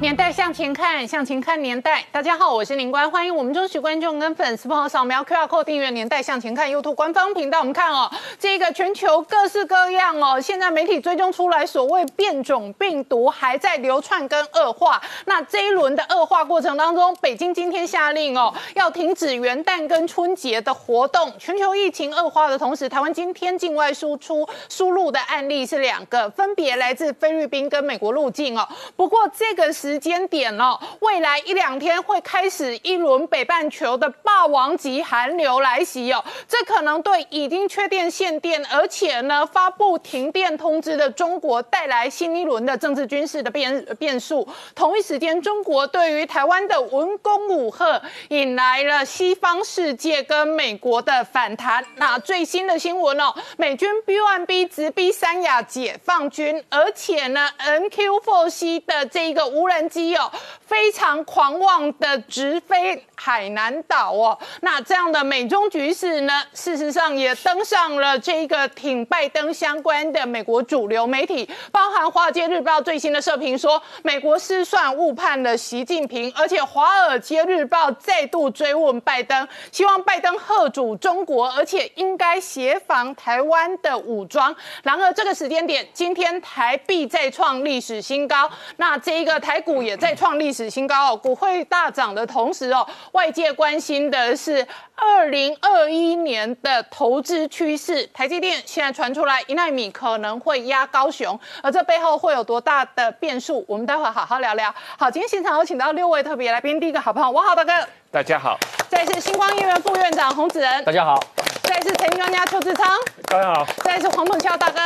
年代向前看，向前看年代。大家好，我是林官，欢迎我们忠实观众跟粉丝朋友扫描 QR Code 订阅《年代向前看》YouTube 官方频道。我们看哦，这个全球各式各样哦，现在媒体追踪出来，所谓变种病毒还在流窜跟恶化。那这一轮的恶化过程当中，北京今天下令哦，要停止元旦跟春节的活动。全球疫情恶化的同时，台湾今天境外输出输入的案例是两个，分别来自菲律宾跟美国入境哦。不过这个时时间点了，未来一两天会开始一轮北半球的霸王级寒流来袭哦，这可能对已经缺电限电，而且呢发布停电通知的中国带来新一轮的政治军事的变变数。同一时间，中国对于台湾的文攻武吓，引来了西方世界跟美国的反弹。那最新的新闻哦，美军 B1B 直逼三亚解放军，而且呢 NQ4C 的这一个无人。机哦，非常狂妄的直飞海南岛哦。那这样的美中局势呢，事实上也登上了这个挺拜登相关的美国主流媒体，包含《华尔街日报》最新的社评说，美国失算误判了习近平，而且《华尔街日报》再度追问拜登，希望拜登贺主中国，而且应该协防台湾的武装。然而这个时间点，今天台币再创历史新高，那这一个台。股也在创历史新高哦，股会大涨的同时哦，外界关心的是二零二一年的投资趋势。台积电现在传出来一纳米可能会压高雄，而这背后会有多大的变数？我们待会好好聊聊。好，今天现场有请到六位特别来宾，第一个好朋友我好大哥，大家好；再是星光医院副院长洪子仁，大家好；再是陈专家邱志昌，大家好；再是黄本孝大哥，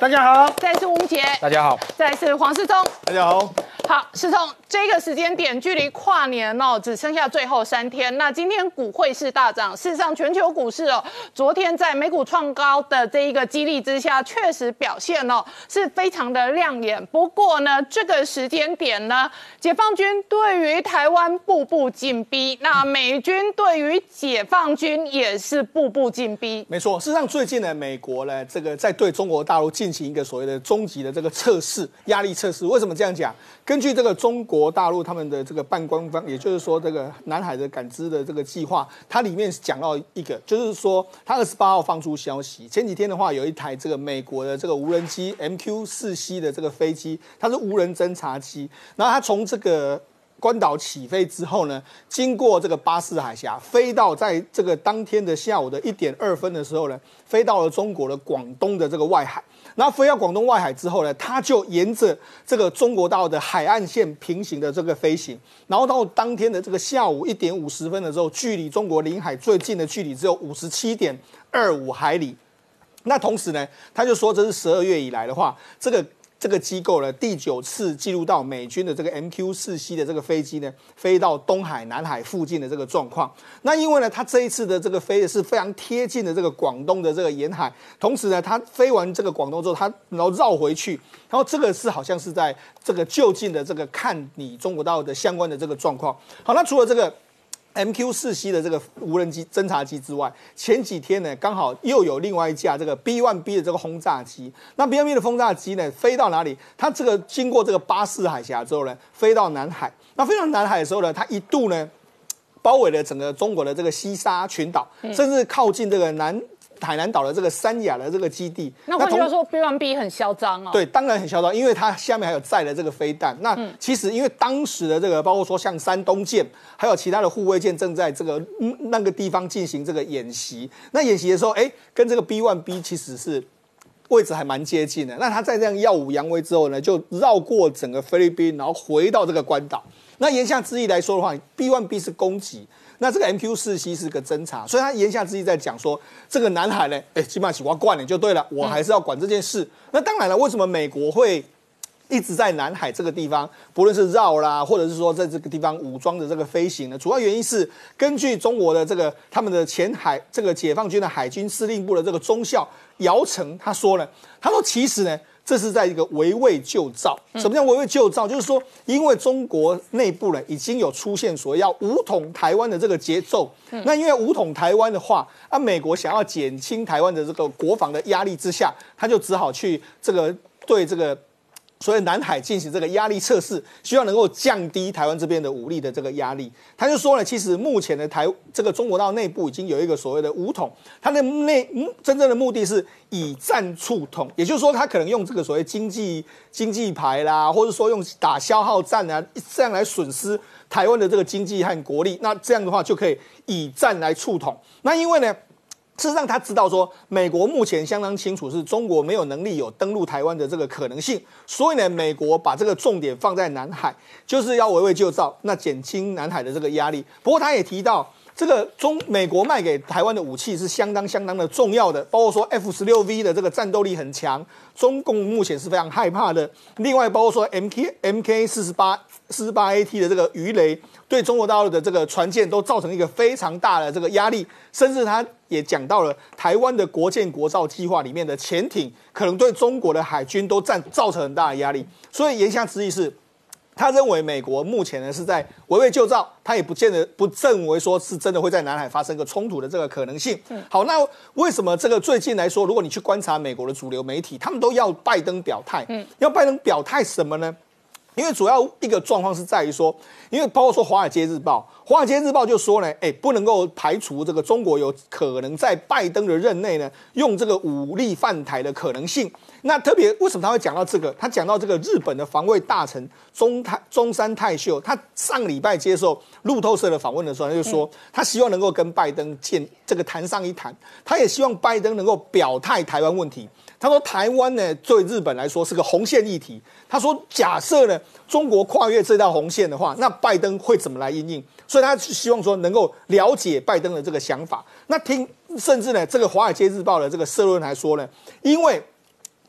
大家好；再次吴杰，大家好；再次黄世聪，大家好。好，世聪这个时间点，距离跨年哦，只剩下最后三天。那今天股汇市大涨，事实上全球股市哦，昨天在美股创高的这一个激励之下，确实表现哦是非常的亮眼。不过呢，这个时间点呢，解放军对于台湾步步紧逼，那美军对于解放军也是步步紧逼。没错，事实上最近呢，美国呢这个在对中国大陆进进行一个所谓的终极的这个测试，压力测试。为什么这样讲？根据这个中国大陆他们的这个半官方，也就是说这个南海的感知的这个计划，它里面讲到一个，就是说它二十八号放出消息，前几天的话有一台这个美国的这个无人机 MQ 四 C 的这个飞机，它是无人侦察机，然后它从这个关岛起飞之后呢，经过这个巴士海峡，飞到在这个当天的下午的一点二分的时候呢，飞到了中国的广东的这个外海。那飞到广东外海之后呢，它就沿着这个中国大陆的海岸线平行的这个飞行，然后到当天的这个下午一点五十分的时候，距离中国领海最近的距离只有五十七点二五海里。那同时呢，他就说这是十二月以来的话，这个。这个机构呢，第九次记录到美军的这个 MQ 四 C 的这个飞机呢，飞到东海、南海附近的这个状况。那因为呢，它这一次的这个飞的是非常贴近的这个广东的这个沿海，同时呢，它飞完这个广东之后，它然后绕回去，然后这个是好像是在这个就近的这个看你中国大陆的相关的这个状况。好，那除了这个。MQ 四 C 的这个无人机侦察机之外，前几天呢，刚好又有另外一架这个 B1B 的这个轰炸机。那 B1B 的轰炸机呢，飞到哪里？它这个经过这个巴士海峡之后呢，飞到南海。那飞到南海的时候呢，它一度呢，包围了整个中国的这个西沙群岛，甚至靠近这个南。海南岛的这个三亚的这个基地，那换句话说，B1B 很嚣张哦。对，当然很嚣张，因为它下面还有载了这个飞弹。那其实因为当时的这个，包括说像山东舰，还有其他的护卫舰，正在这个那个地方进行这个演习。那演习的时候，哎，跟这个 B1B 其实是位置还蛮接近的。那他在这样耀武扬威之后呢，就绕过整个菲律宾，然后回到这个关岛。那言下之意来说的话，B1B 是攻击。那这个 MQ 四 C 是个侦察，所以他言下之意在讲说，这个南海呢，哎，基本上喜欢惯了就对了，我还是要管这件事。那当然了，为什么美国会一直在南海这个地方，不论是绕啦，或者是说在这个地方武装的这个飞行呢？主要原因是根据中国的这个他们的前海这个解放军的海军司令部的这个中校姚成他说呢，他说其实呢。这是在一个围魏救赵。什么叫围魏救赵？就是说，因为中国内部呢已经有出现所要武统台湾的这个节奏。那因为武统台湾的话，啊，美国想要减轻台湾的这个国防的压力之下，他就只好去这个对这个。所以南海进行这个压力测试，希望能够降低台湾这边的武力的这个压力。他就说了，其实目前的台这个中国到内部已经有一个所谓的武统，它的内真正的目的是以战促统，也就是说，他可能用这个所谓经济经济牌啦，或者说用打消耗战啊，这样来损失台湾的这个经济和国力。那这样的话就可以以战来促统。那因为呢？事实上，他知道说，美国目前相当清楚是中国没有能力有登陆台湾的这个可能性，所以呢，美国把这个重点放在南海，就是要围魏救赵，那减轻南海的这个压力。不过，他也提到，这个中美国卖给台湾的武器是相当相当的重要的，包括说 F 十六 V 的这个战斗力很强，中共目前是非常害怕的。另外，包括说 MK MK 四十八四十八 AT 的这个鱼雷。对中国大陆的这个船舰都造成一个非常大的这个压力，甚至他也讲到了台湾的国建国造计划里面的潜艇，可能对中国的海军都占造成很大的压力。所以言下之意是，他认为美国目前呢是在围魏救赵，他也不见得不认为说是真的会在南海发生个冲突的这个可能性。好，那为什么这个最近来说，如果你去观察美国的主流媒体，他们都要拜登表态，嗯，要拜登表态什么呢？因为主要一个状况是在于说，因为包括说《华尔街日报》，《华尔街日报》就说呢，哎，不能够排除这个中国有可能在拜登的任内呢，用这个武力犯台的可能性。那特别为什么他会讲到这个？他讲到这个日本的防卫大臣中泰中山泰秀，他上礼拜接受路透社的访问的时候，他就说他希望能够跟拜登见这个谈上一谈，他也希望拜登能够表态台湾问题。他说：“台湾呢，对日本来说是个红线议题。他说，假设呢，中国跨越这道红线的话，那拜登会怎么来应应？所以他希望说能够了解拜登的这个想法。那听，甚至呢，这个《华尔街日报》的这个社论还说呢，因为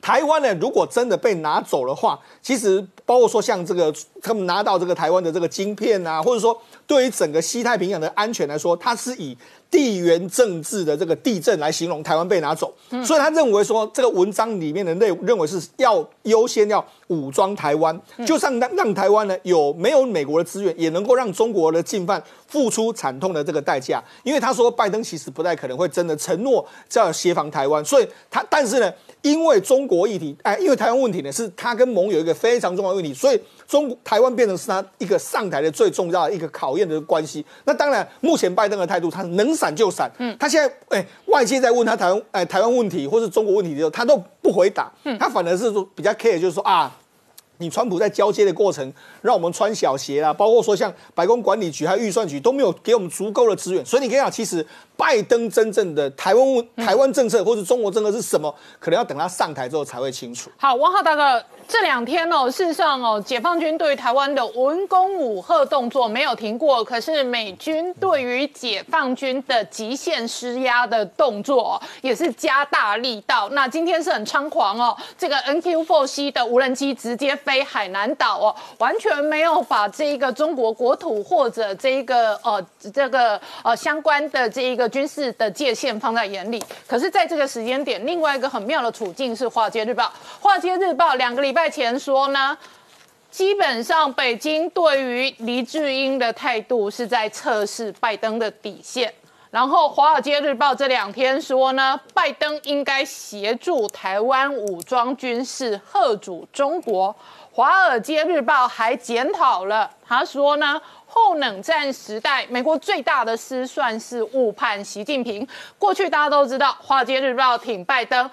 台湾呢，如果真的被拿走的话，其实包括说像这个他们拿到这个台湾的这个晶片啊，或者说对于整个西太平洋的安全来说，它是以。”地缘政治的这个地震来形容台湾被拿走，所以他认为说这个文章里面的内认为是要优先要武装台湾，就算让让台湾呢有没有美国的资源，也能够让中国的进犯付出惨痛的这个代价。因为他说拜登其实不太可能会真的承诺要协防台湾，所以他但是呢，因为中国议题，哎，因为台湾问题呢是他跟盟友一个非常重要的问题，所以中台湾变成是他一个上台的最重要的一个考验的关系。那当然，目前拜登的态度，他能。闪就闪，嗯，他现在哎，外界在问他台湾哎台湾问题或是中国问题的时候，他都不回答，嗯，他反而是说比较 care，就是说啊，你川普在交接的过程让我们穿小鞋啦，包括说像白宫管理局还有预算局都没有给我们足够的资源，所以你可以讲，其实拜登真正的台湾问台湾政策或者中国政策是什么，可能要等他上台之后才会清楚。好，王浩大哥。这两天哦，事实上哦，解放军对台湾的文攻武赫动作没有停过，可是美军对于解放军的极限施压的动作哦也是加大力道。那今天是很猖狂哦，这个 NQ4C 的无人机直接飞海南岛哦，完全没有把这一个中国国土或者这一个呃这个呃相关的这一个军事的界限放在眼里。可是，在这个时间点，另外一个很妙的处境是《华尔街日报》，《华尔街日报》两个礼拜。在前说呢，基本上北京对于黎智英的态度是在测试拜登的底线。然后《华尔街日报》这两天说呢，拜登应该协助台湾武装军事贺阻中国。《华尔街日报》还检讨了，他说呢，后冷战时代美国最大的失算是误判习近平。过去大家都知道，《华尔街日报》挺拜登，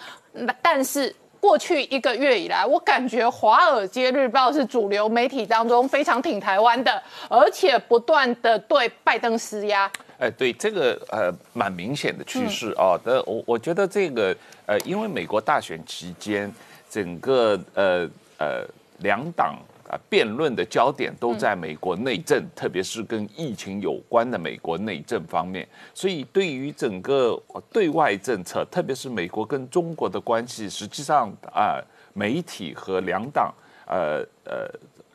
但是。过去一个月以来，我感觉《华尔街日报》是主流媒体当中非常挺台湾的，而且不断的对拜登施压。哎，对这个呃，蛮明显的趋势啊。的，我我觉得这个呃，因为美国大选期间，整个呃呃两党。啊，辩论的焦点都在美国内政，特别是跟疫情有关的美国内政方面。所以，对于整个对外政策，特别是美国跟中国的关系，实际上啊，媒体和两党呃呃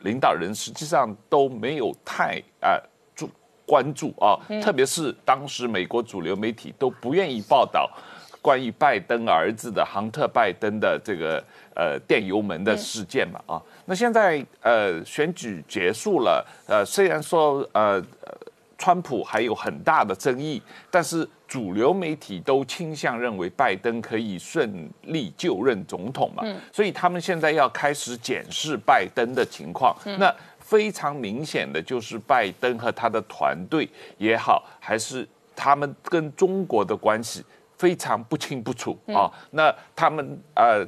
领导人实际上都没有太啊注关注啊。特别是当时美国主流媒体都不愿意报道关于拜登儿子的杭特拜登的这个呃电油门的事件嘛啊。那现在呃选举结束了，呃虽然说呃川普还有很大的争议，但是主流媒体都倾向认为拜登可以顺利就任总统嘛，所以他们现在要开始检视拜登的情况。那非常明显的就是拜登和他的团队也好，还是他们跟中国的关系非常不清不楚啊。那他们呃。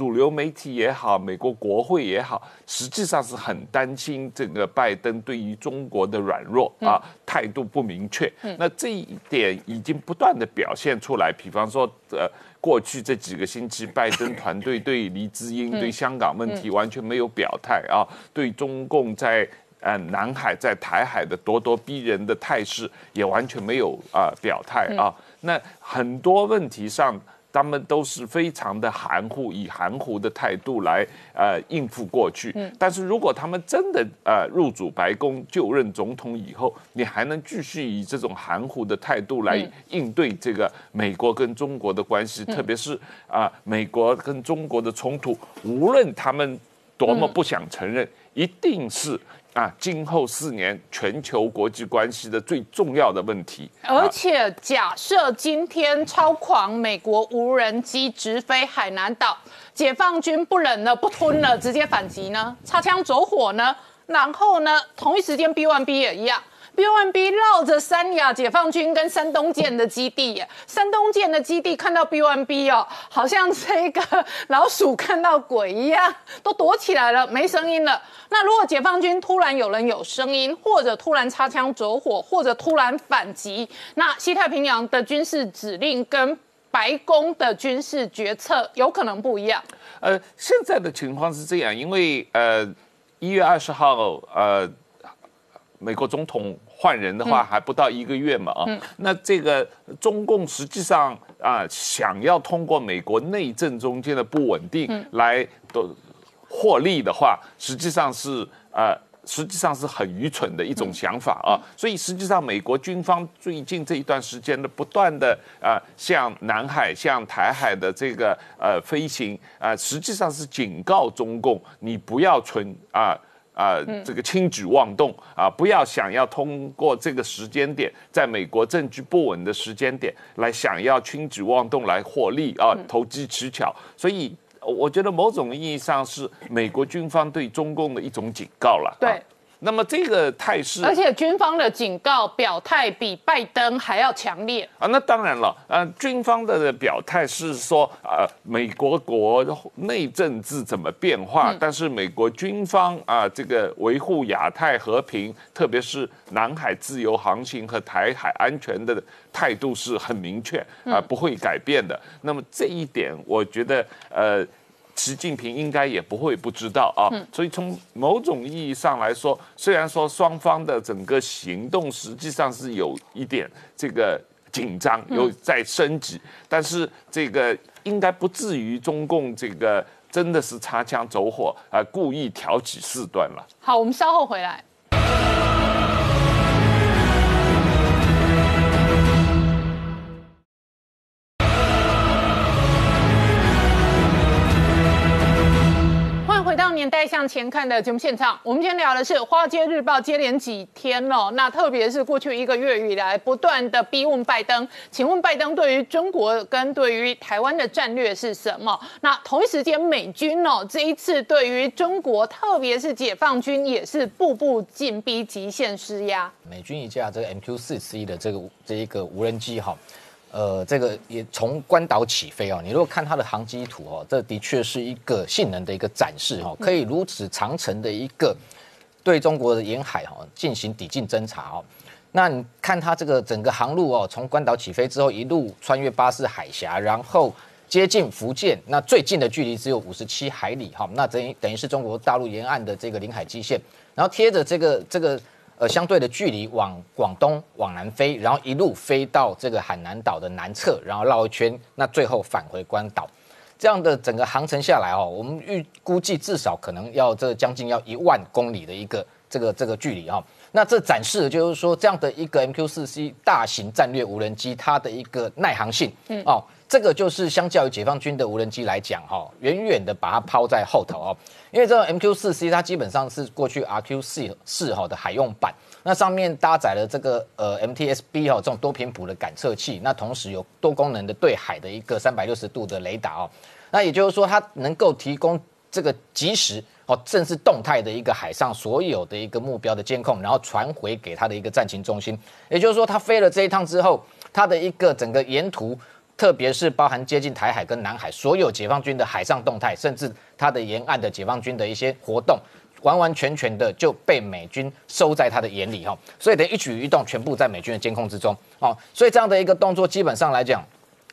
主流媒体也好，美国国会也好，实际上是很担心这个拜登对于中国的软弱啊，态度不明确。那这一点已经不断的表现出来。比方说，呃，过去这几个星期，拜登团队对黎智英、对香港问题完全没有表态啊，对中共在呃南海、在台海的咄咄逼人的态势也完全没有啊表态啊。那很多问题上。他们都是非常的含糊，以含糊的态度来呃应付过去。但是如果他们真的呃入主白宫就任总统以后，你还能继续以这种含糊的态度来应对这个美国跟中国的关系，特别是啊美国跟中国的冲突，无论他们多么不想承认，一定是。啊，今后四年全球国际关系的最重要的问题。而且，假设今天超狂美国无人机直飞海南岛，解放军不忍了，不吞了，直接反击呢？擦枪走火呢？然后呢？同一时间，B one B 也一样。B One B 绕着三亚解放军跟山东舰的基地，山东舰的基地看到 B One B 哦，好像这个老鼠看到鬼一样，都躲起来了，没声音了。那如果解放军突然有人有声音，或者突然擦枪走火，或者突然反击，那西太平洋的军事指令跟白宫的军事决策有可能不一样。呃，现在的情况是这样，因为呃一月二十号呃美国总统。换人的话还不到一个月嘛啊，那这个中共实际上啊想要通过美国内政中间的不稳定来都获利的话，实际上是呃实际上是很愚蠢的一种想法啊。所以实际上美国军方最近这一段时间的不断的啊向南海、向台海的这个呃飞行啊，实际上是警告中共你不要存啊。啊，这个轻举妄动啊！不要想要通过这个时间点，在美国政局不稳的时间点来想要轻举妄动来获利啊，投机取巧。所以，我觉得某种意义上是美国军方对中共的一种警告了。对。那么这个态势，而且军方的警告表态比拜登还要强烈啊！那当然了，呃，军方的表态是说，呃，美国国内政治怎么变化，但是美国军方啊，这个维护亚太和平，特别是南海自由航行和台海安全的态度是很明确啊，不会改变的。那么这一点，我觉得，呃。习近平应该也不会不知道啊，所以从某种意义上来说，虽然说双方的整个行动实际上是有一点这个紧张，有在升级，但是这个应该不至于中共这个真的是擦枪走火啊，故意挑起事端了。好，我们稍后回来。年代向前看的节目现场，我们今天聊的是《华尔街日报》接连几天了，那特别是过去一个月以来不断的逼问拜登，请问拜登对于中国跟对于台湾的战略是什么？那同一时间，美军哦这一次对于中国，特别是解放军也是步步进逼极限施压。美军一架这个 MQ 四 C 的这个这一个无人机哈。呃，这个也从关岛起飞哦。你如果看它的航机图哦，这的确是一个性能的一个展示哦，可以如此长程的一个对中国的沿海哈进行抵近侦察哦。那你看它这个整个航路哦，从关岛起飞之后，一路穿越巴士海峡，然后接近福建，那最近的距离只有五十七海里哈，那等于等于是中国大陆沿岸的这个领海基线，然后贴着这个这个。呃，相对的距离往广东往南飞，然后一路飞到这个海南岛的南侧，然后绕一圈，那最后返回关岛，这样的整个航程下来哦，我们预估计至少可能要这将近要一万公里的一个这个这个距离哈。那这展示的就是说，这样的一个 MQ 四 C 大型战略无人机，它的一个耐航性，嗯哦，这个就是相较于解放军的无人机来讲，哈，远远的把它抛在后头哦。因为这种 MQ 四 C 它基本上是过去 RQ 四四哈的海用版，那上面搭载了这个呃 MTSB 哈这种多频谱的感测器，那同时有多功能的对海的一个三百六十度的雷达哦。那也就是说，它能够提供这个即时哦，正是动态的一个海上所有的一个目标的监控，然后传回给它的一个战情中心。也就是说，它飞了这一趟之后，它的一个整个沿途。特别是包含接近台海跟南海所有解放军的海上动态，甚至它的沿岸的解放军的一些活动，完完全全的就被美军收在他的眼里哈，所以的一举一动全部在美军的监控之中哦，所以这样的一个动作基本上来讲，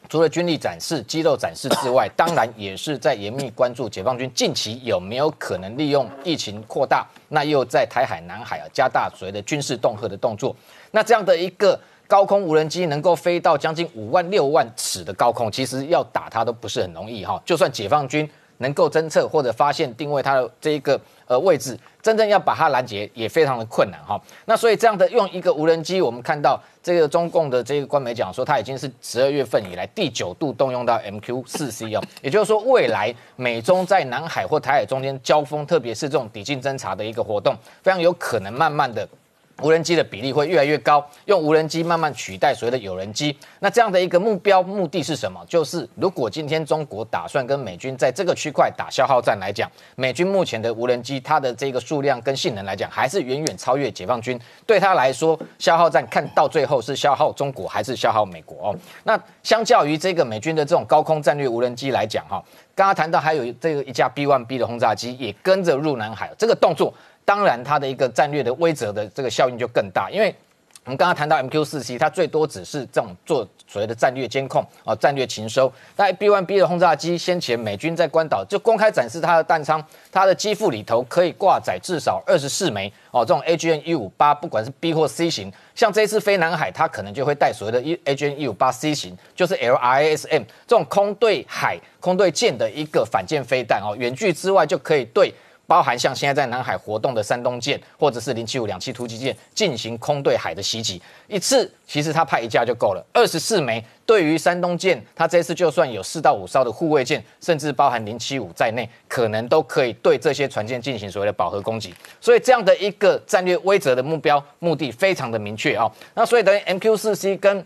除了军力展示、肌肉展示之外，当然也是在严密关注解放军近期有没有可能利用疫情扩大，那又在台海、南海啊加大所谓的军事恫吓的动作，那这样的一个。高空无人机能够飞到将近五万六万尺的高空，其实要打它都不是很容易哈。就算解放军能够侦测或者发现定位它的这一个呃位置，真正要把它拦截也非常的困难哈。那所以这样的用一个无人机，我们看到这个中共的这个官媒讲说，它已经是十二月份以来第九度动用到 MQ 四 C 哦，也就是说未来美中在南海或台海中间交锋，特别是这种抵近侦察的一个活动，非常有可能慢慢的。无人机的比例会越来越高，用无人机慢慢取代所谓的有人机。那这样的一个目标目的是什么？就是如果今天中国打算跟美军在这个区块打消耗战来讲，美军目前的无人机它的这个数量跟性能来讲，还是远远超越解放军。对他来说，消耗战看到最后是消耗中国还是消耗美国哦？那相较于这个美军的这种高空战略无人机来讲，哈，刚刚谈到还有这个一架 B1B 的轰炸机也跟着入南海，这个动作。当然，它的一个战略的威慑的这个效应就更大，因为我们刚刚谈到 MQ 四 C，它最多只是这种做所谓的战略监控啊，战略情收。但 B1B 的轰炸机，先前美军在关岛就公开展示它的弹仓，它的机腹里头可以挂载至少二十四枚哦，这种 AGN 一五八，不管是 B 或 C 型，像这一次飞南海，它可能就会带所谓的 AGN 一五八 C 型，就是 LRSM 这种空对海、空对舰的一个反舰飞弹哦，远距之外就可以对。包含像现在在南海活动的山东舰，或者是零七五两栖突击舰进行空对海的袭击，一次其实他派一架就够了。二十四枚对于山东舰，他这次就算有四到五艘的护卫舰，甚至包含零七五在内，可能都可以对这些船舰进行所谓的饱和攻击。所以这样的一个战略威慑的目标目的非常的明确啊。那所以等于 MQ 四 C 跟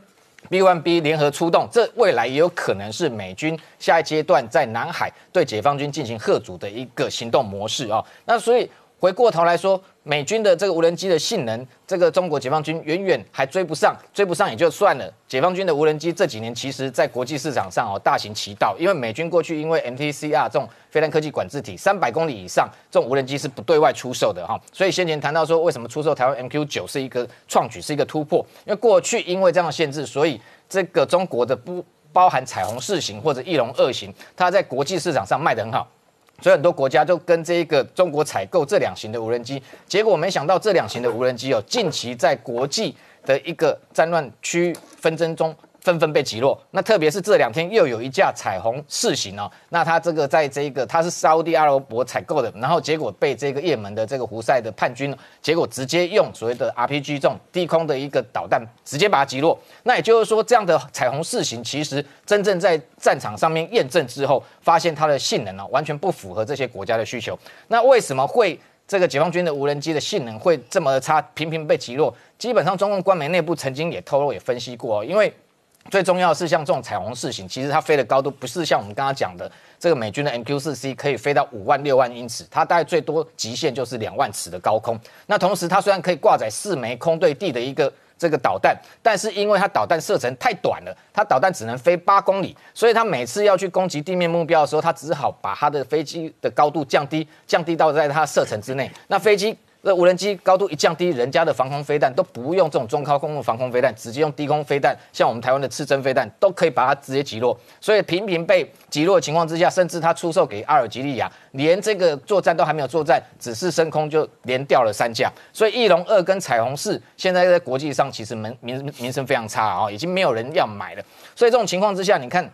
B1B 联合出动，这未来也有可能是美军下一阶段在南海对解放军进行贺阻的一个行动模式哦。那所以回过头来说。美军的这个无人机的性能，这个中国解放军远远还追不上，追不上也就算了。解放军的无人机这几年其实在国际市场上哦大行其道，因为美军过去因为 MTCR 这种飞弹科技管制体三百公里以上这种无人机是不对外出售的哈，所以先前谈到说为什么出售台湾 MQ 九是一个创举，是一个突破，因为过去因为这样的限制，所以这个中国的不包含彩虹四型或者翼龙二型，它在国际市场上卖得很好。所以很多国家就跟这一个中国采购这两型的无人机，结果没想到这两型的无人机哦，近期在国际的一个战乱区纷争中。纷纷被击落。那特别是这两天又有一架彩虹四型哦，那它这个在这个它是沙地阿拉伯采购的，然后结果被这个也门的这个胡塞的叛军，结果直接用所谓的 RPG 这种低空的一个导弹直接把它击落。那也就是说，这样的彩虹四型其实真正在战场上面验证之后，发现它的性能呢完全不符合这些国家的需求。那为什么会这个解放军的无人机的性能会这么差，频频被击落？基本上中共官媒内部曾经也透露也分析过哦，因为。最重要的是，像这种彩虹四型，其实它飞的高度不是像我们刚刚讲的这个美军的 MQ 四 C 可以飞到五万六万英尺，它大概最多极限就是两万尺的高空。那同时，它虽然可以挂载四枚空对地的一个这个导弹，但是因为它导弹射程太短了，它导弹只能飞八公里，所以它每次要去攻击地面目标的时候，它只好把它的飞机的高度降低，降低到在它射程之内。那飞机。那无人机高度一降低，人家的防空飞弹都不用这种中高空的防空飞弹，直接用低空飞弹，像我们台湾的刺针飞弹，都可以把它直接击落。所以频频被击落的情况之下，甚至他出售给阿尔及利亚，连这个作战都还没有作战，只是升空就连掉了三架。所以翼龙二跟彩虹四现在在国际上其实名名名声非常差啊，已经没有人要买了。所以这种情况之下，你看，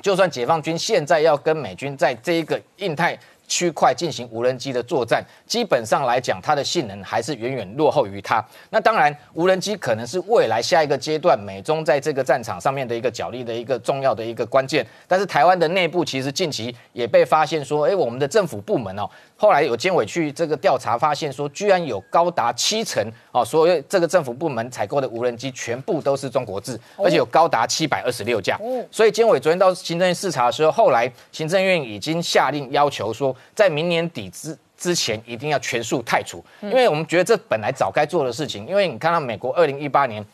就算解放军现在要跟美军在这一个印太。区块进行无人机的作战，基本上来讲，它的性能还是远远落后于它。那当然，无人机可能是未来下一个阶段美中在这个战场上面的一个角力的一个重要的一个关键。但是台湾的内部其实近期也被发现说，哎，我们的政府部门哦，后来有监委去这个调查，发现说，居然有高达七成哦，所有这个政府部门采购的无人机全部都是中国制，而且有高达七百二十六架。所以监委昨天到行政院视察的时候，后来行政院已经下令要求说。在明年底之之前，一定要全数汰除，因为我们觉得这本来早该做的事情。因为你看到美国二零一八年，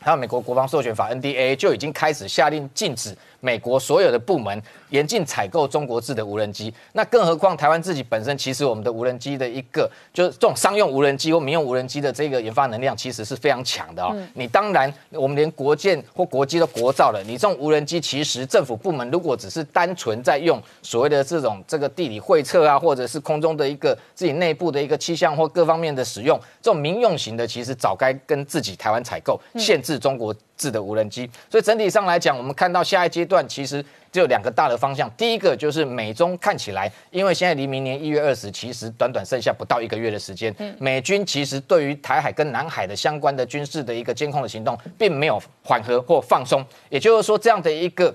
还有美国国防授权法 NDA 就已经开始下令禁止。美国所有的部门严禁采购中国制的无人机，那更何况台湾自己本身，其实我们的无人机的一个就是这种商用无人机或民用无人机的这个研发能量，其实是非常强的哦。你当然，我们连国建或国机都国造了，你这种无人机，其实政府部门如果只是单纯在用所谓的这种这个地理绘测啊，或者是空中的一个自己内部的一个气象或各方面的使用，这种民用型的，其实早该跟自己台湾采购，限制中国。制的无人机，所以整体上来讲，我们看到下一阶段其实只有两个大的方向。第一个就是美中看起来，因为现在离明年一月二十，其实短短剩下不到一个月的时间，美军其实对于台海跟南海的相关的军事的一个监控的行动，并没有缓和或放松。也就是说，这样的一个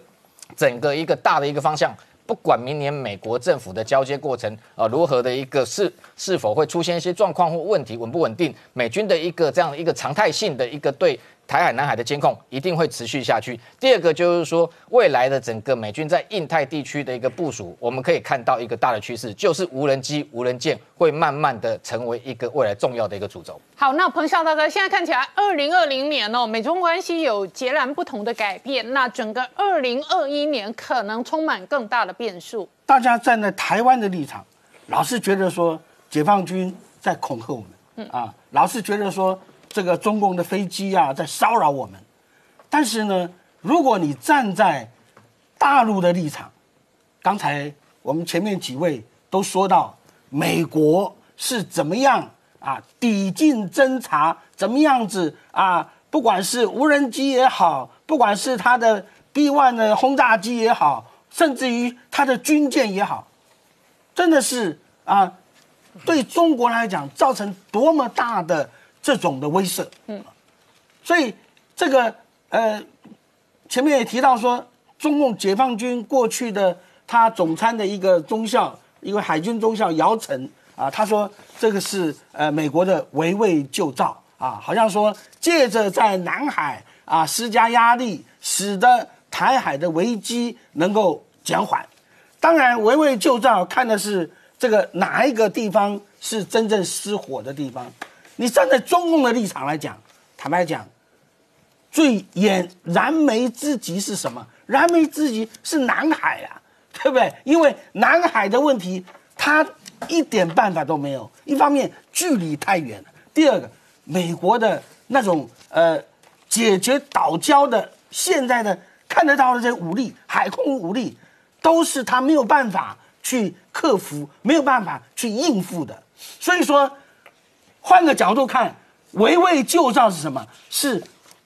整个一个大的一个方向，不管明年美国政府的交接过程啊如何的一个是是否会出现一些状况或问题稳不稳定，美军的一个这样的一个常态性的一个对。台海、南海的监控一定会持续下去。第二个就是说，未来的整个美军在印太地区的一个部署，我们可以看到一个大的趋势，就是无人机、无人舰会慢慢的成为一个未来重要的一个主轴。好，那彭笑大哥，现在看起来，二零二零年哦，美中关系有截然不同的改变。那整个二零二一年可能充满更大的变数。大家站在台湾的立场，老是觉得说解放军在恐吓我们，嗯啊，老是觉得说。这个中共的飞机啊，在骚扰我们。但是呢，如果你站在大陆的立场，刚才我们前面几位都说到，美国是怎么样啊，抵近侦察，怎么样子啊？不管是无人机也好，不管是它的 B one 的轰炸机也好，甚至于它的军舰也好，真的是啊，对中国来讲造成多么大的。这种的威慑，嗯，所以这个呃，前面也提到说，中共解放军过去的他总参的一个中校，一个海军中校姚晨啊，他说这个是呃美国的围魏救赵啊，好像说借着在南海啊施加压力，使得台海的危机能够减缓。当然，围魏救赵看的是这个哪一个地方是真正失火的地方。你站在中共的立场来讲，坦白讲，最眼燃眉之急是什么？燃眉之急是南海啊，对不对？因为南海的问题，他一点办法都没有。一方面距离太远了，第二个，美国的那种呃解决岛礁的现在的看得到的这些武力，海空武力，都是他没有办法去克服，没有办法去应付的。所以说。换个角度看，围魏救赵是什么？是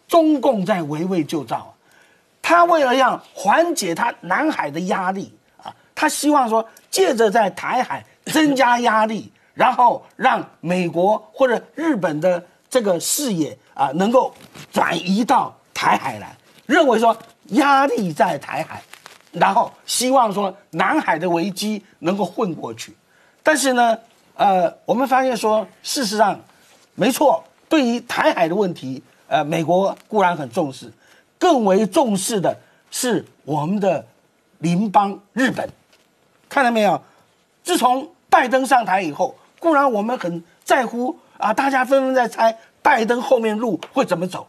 中共在围魏救赵，他为了要缓解他南海的压力啊，他希望说借着在台海增加压力，然后让美国或者日本的这个视野啊能够转移到台海来，认为说压力在台海，然后希望说南海的危机能够混过去，但是呢？呃，我们发现说，事实上，没错，对于台海的问题，呃，美国固然很重视，更为重视的是我们的邻邦日本。看到没有？自从拜登上台以后，固然我们很在乎啊，大家纷纷在猜拜登后面路会怎么走，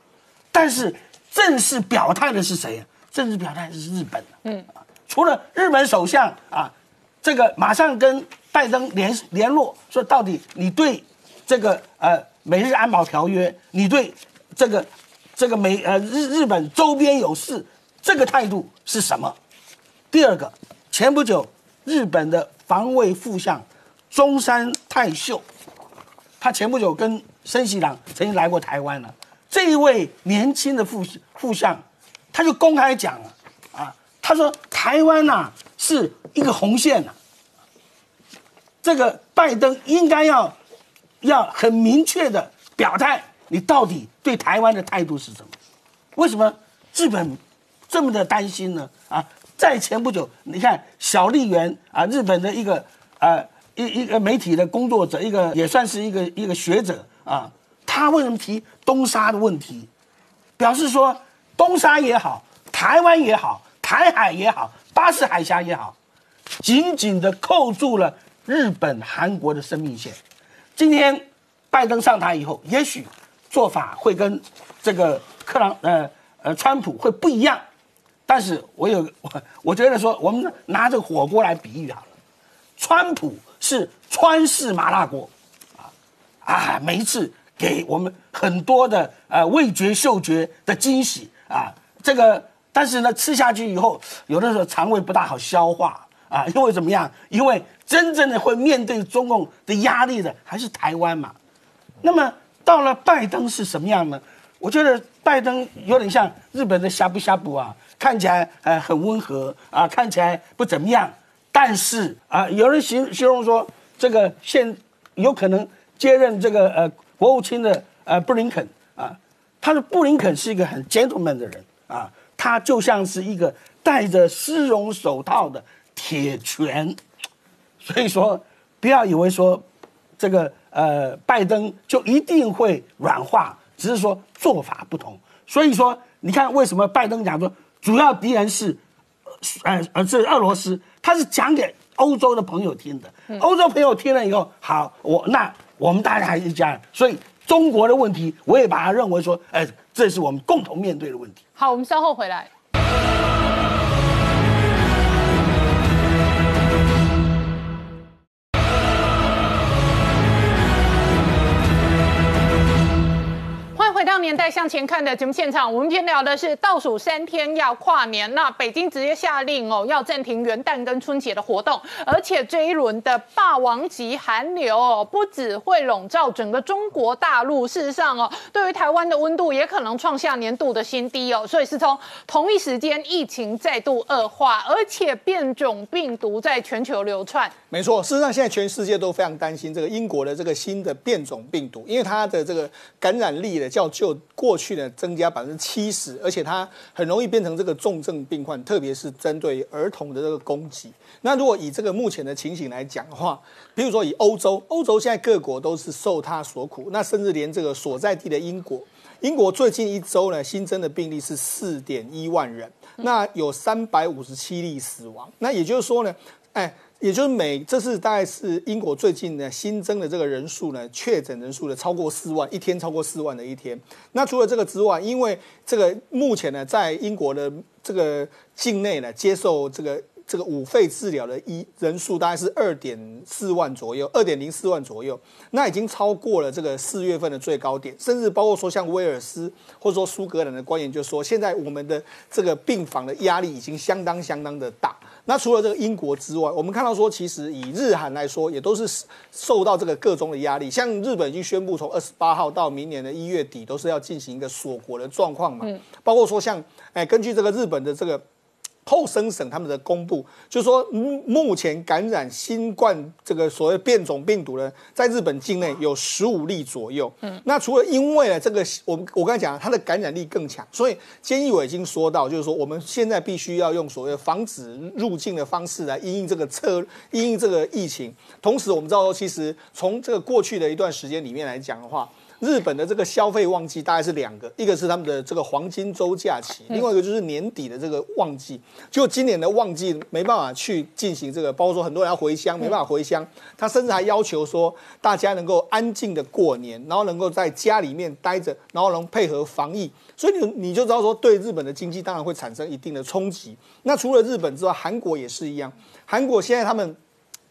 但是正式表态的是谁啊？正式表态的是日本。嗯，除了日本首相啊，这个马上跟。拜登联联络说，到底你对这个呃美日安保条约，你对这个这个美呃日日本周边有事，这个态度是什么？第二个，前不久日本的防卫副相中山泰秀，他前不久跟森喜朗曾经来过台湾了。这一位年轻的副副相，他就公开讲了啊，他说台湾呐是一个红线呐。这个拜登应该要要很明确的表态，你到底对台湾的态度是什么？为什么日本这么的担心呢？啊，在前不久，你看小笠原啊，日本的一个呃一一个媒体的工作者，一个也算是一个一个学者啊，他为什么提东沙的问题？表示说东沙也好，台湾也好，台海也好，巴士海峡也好，紧紧的扣住了日本、韩国的生命线。今天拜登上台以后，也许做法会跟这个克朗呃呃川普会不一样，但是我有我 我觉得说，我们拿这个火锅来比喻好了，川普是川式麻辣锅，啊啊，每一次给我们很多的呃味觉嗅觉的惊喜啊，这个但是呢吃下去以后，有的时候肠胃不大好消化啊，因为怎么样？因为真正的会面对中共的压力的还是台湾嘛。那么到了拜登是什么样呢？我觉得拜登有点像日本的呷哺呷哺啊，看起来呃很温和啊，看起来不怎么样，但是啊，有人形形容说这个现有可能接任这个呃国务卿的呃布林肯啊，他的布林肯是一个很 gentleman 的人啊，他就像是一个戴着丝绒手套的铁拳，所以说不要以为说这个呃拜登就一定会软化，只是说做法不同。所以说你看为什么拜登讲说主要敌人是呃呃是俄罗斯，他是讲给欧洲的朋友听的，欧洲朋友听了以后，好我那我们大家还是一家人，所以中国的问题我也把它认为说，哎、这是我们共同面对的问题。好，我们稍后回来。回到《年代向前看》的节目现场，我们今天聊的是倒数三天要跨年，那北京直接下令哦，要暂停元旦跟春节的活动，而且这一轮的霸王级寒流哦，不只会笼罩整个中国大陆，事实上哦，对于台湾的温度也可能创下年度的新低哦，所以是从同一时间疫情再度恶化，而且变种病毒在全球流窜。没错，事实上现在全世界都非常担心这个英国的这个新的变种病毒，因为它的这个感染力的较就过去呢增加百分之七十，而且它很容易变成这个重症病患，特别是针对儿童的这个攻击。那如果以这个目前的情形来讲的话，比如说以欧洲，欧洲现在各国都是受它所苦，那甚至连这个所在地的英国。英国最近一周呢，新增的病例是四点一万人，那有三百五十七例死亡。那也就是说呢，哎，也就是每这是大概是英国最近呢新增的这个人数呢，确诊人数呢超过四万，一天超过四万的一天。那除了这个之外，因为这个目前呢，在英国的这个境内呢，接受这个。这个五肺治疗的医人数大概是二点四万左右，二点零四万左右，那已经超过了这个四月份的最高点，甚至包括说像威尔斯或者说苏格兰的官员就说，现在我们的这个病房的压力已经相当相当的大。那除了这个英国之外，我们看到说，其实以日韩来说，也都是受到这个各种的压力。像日本已经宣布，从二十八号到明年的一月底，都是要进行一个锁国的状况嘛。包括说像，哎，根据这个日本的这个。后生省他们的公布，就是说，目目前感染新冠这个所谓变种病毒呢，在日本境内有十五例左右。嗯，那除了因为呢，这个我我刚才讲它的感染力更强，所以菅义伟已经说到，就是说我们现在必须要用所谓防止入境的方式来因应这个策因应这个疫情。同时，我们知道，其实从这个过去的一段时间里面来讲的话。日本的这个消费旺季大概是两个，一个是他们的这个黄金周假期，另外一个就是年底的这个旺季。就今年的旺季没办法去进行这个，包括说很多人要回乡，没办法回乡，他甚至还要求说大家能够安静的过年，然后能够在家里面待着，然后能配合防疫。所以你你就知道说，对日本的经济当然会产生一定的冲击。那除了日本之外，韩国也是一样，韩国现在他们。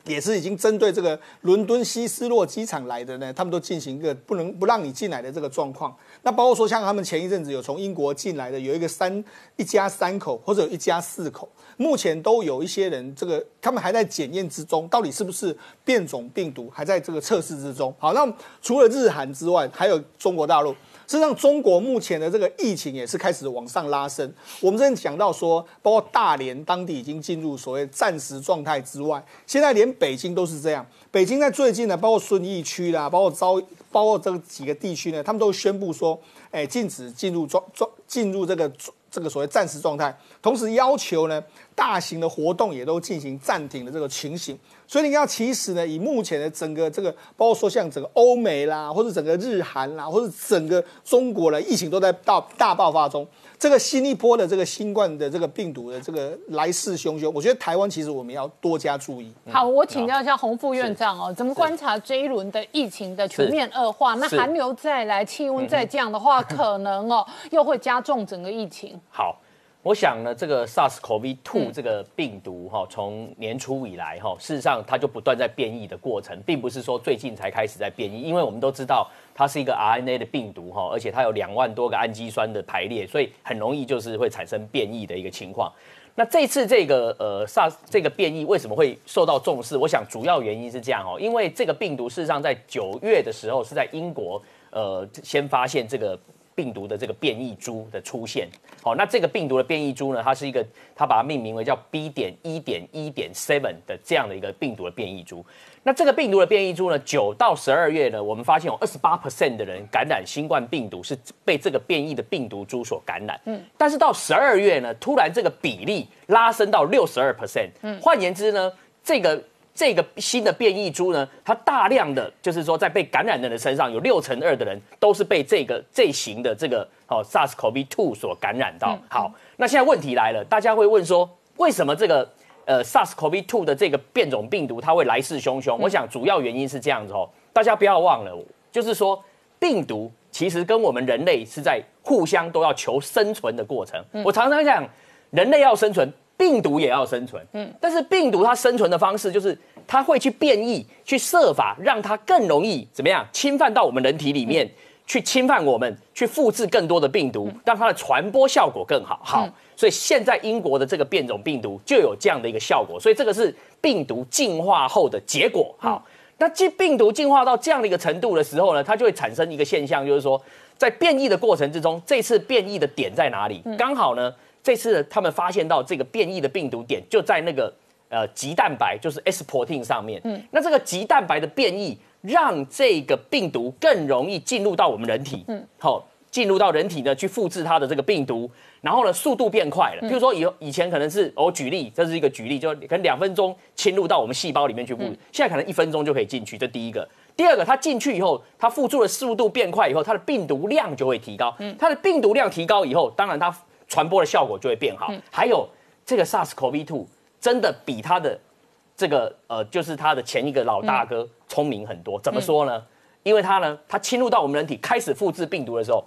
也是已经针对这个伦敦希斯洛机场来的呢，他们都进行一个不能不让你进来的这个状况。那包括说像他们前一阵子有从英国进来的，有一个三一家三口或者有一家四口，目前都有一些人这个他们还在检验之中，到底是不是变种病毒还在这个测试之中。好，那除了日韩之外，还有中国大陆。实际上，中国目前的这个疫情也是开始往上拉升。我们之前讲到说，包括大连当地已经进入所谓暂时状态之外，现在连北京都是这样。北京在最近呢，包括顺义区啦，包括招，包括这几个地区呢，他们都宣布说，哎，禁止进入状状进入这个这个所谓暂时状态，同时要求呢，大型的活动也都进行暂停的这个情形。所以你看其实呢，以目前的整个这个，包括说像整个欧美啦，或者整个日韩啦，或者整个中国呢疫情都在大大爆发中。这个新一波的这个新冠的这个病毒的这个来势汹汹，我觉得台湾其实我们要多加注意。好，我请教一下洪副院长哦，怎么观察这一轮的疫情的全面恶化？那寒流再来，气温再降的话，可能哦又会加重整个疫情。好。我想呢，这个 SARS-CoV-2 这个病毒哈，从年初以来哈，事实上它就不断在变异的过程，并不是说最近才开始在变异。因为我们都知道它是一个 RNA 的病毒哈，而且它有两万多个氨基酸的排列，所以很容易就是会产生变异的一个情况。那这次这个呃 SARS 这个变异为什么会受到重视？我想主要原因是这样哦，因为这个病毒事实上在九月的时候是在英国呃先发现这个。病毒的这个变异株的出现，好，那这个病毒的变异株呢，它是一个，它把它命名为叫 B 点一点一点 seven 的这样的一个病毒的变异株。那这个病毒的变异株呢，九到十二月呢，我们发现有二十八 percent 的人感染新冠病毒是被这个变异的病毒株所感染。嗯，但是到十二月呢，突然这个比例拉升到六十二 percent。嗯，换言之呢，这个。这个新的变异株呢，它大量的就是说，在被感染的人身上有六成二的人都是被这个这型的这个哦 SARS-CoV-2 所感染到。好，那现在问题来了，大家会问说，为什么这个呃 SARS-CoV-2 的这个变种病毒它会来势汹汹？我想主要原因是这样子哦，大家不要忘了，就是说病毒其实跟我们人类是在互相都要求生存的过程。我常常讲，人类要生存。病毒也要生存，嗯，但是病毒它生存的方式就是它会去变异，去设法让它更容易怎么样侵犯到我们人体里面，去侵犯我们，去复制更多的病毒，让它的传播效果更好。好，所以现在英国的这个变种病毒就有这样的一个效果，所以这个是病毒进化后的结果。好，那这病毒进化到这样的一个程度的时候呢，它就会产生一个现象，就是说在变异的过程之中，这次变异的点在哪里？刚好呢。这次他们发现到这个变异的病毒点就在那个呃棘蛋白，就是 S protein 上面。嗯，那这个棘蛋白的变异让这个病毒更容易进入到我们人体。嗯，好，进入到人体呢去复制它的这个病毒，然后呢速度变快了。譬如说以以前可能是我举例，这是一个举例，就可能两分钟侵入到我们细胞里面去复，现在可能一分钟就可以进去。这第一个，第二个，它进去以后，它复制的速度变快以后，它的病毒量就会提高。嗯，它的病毒量提高以后，当然它。传播的效果就会变好。还有这个 SARS-CoV-2 真的比他的这个呃，就是他的前一个老大哥聪明很多。怎么说呢？因为他呢，他侵入到我们人体开始复制病毒的时候，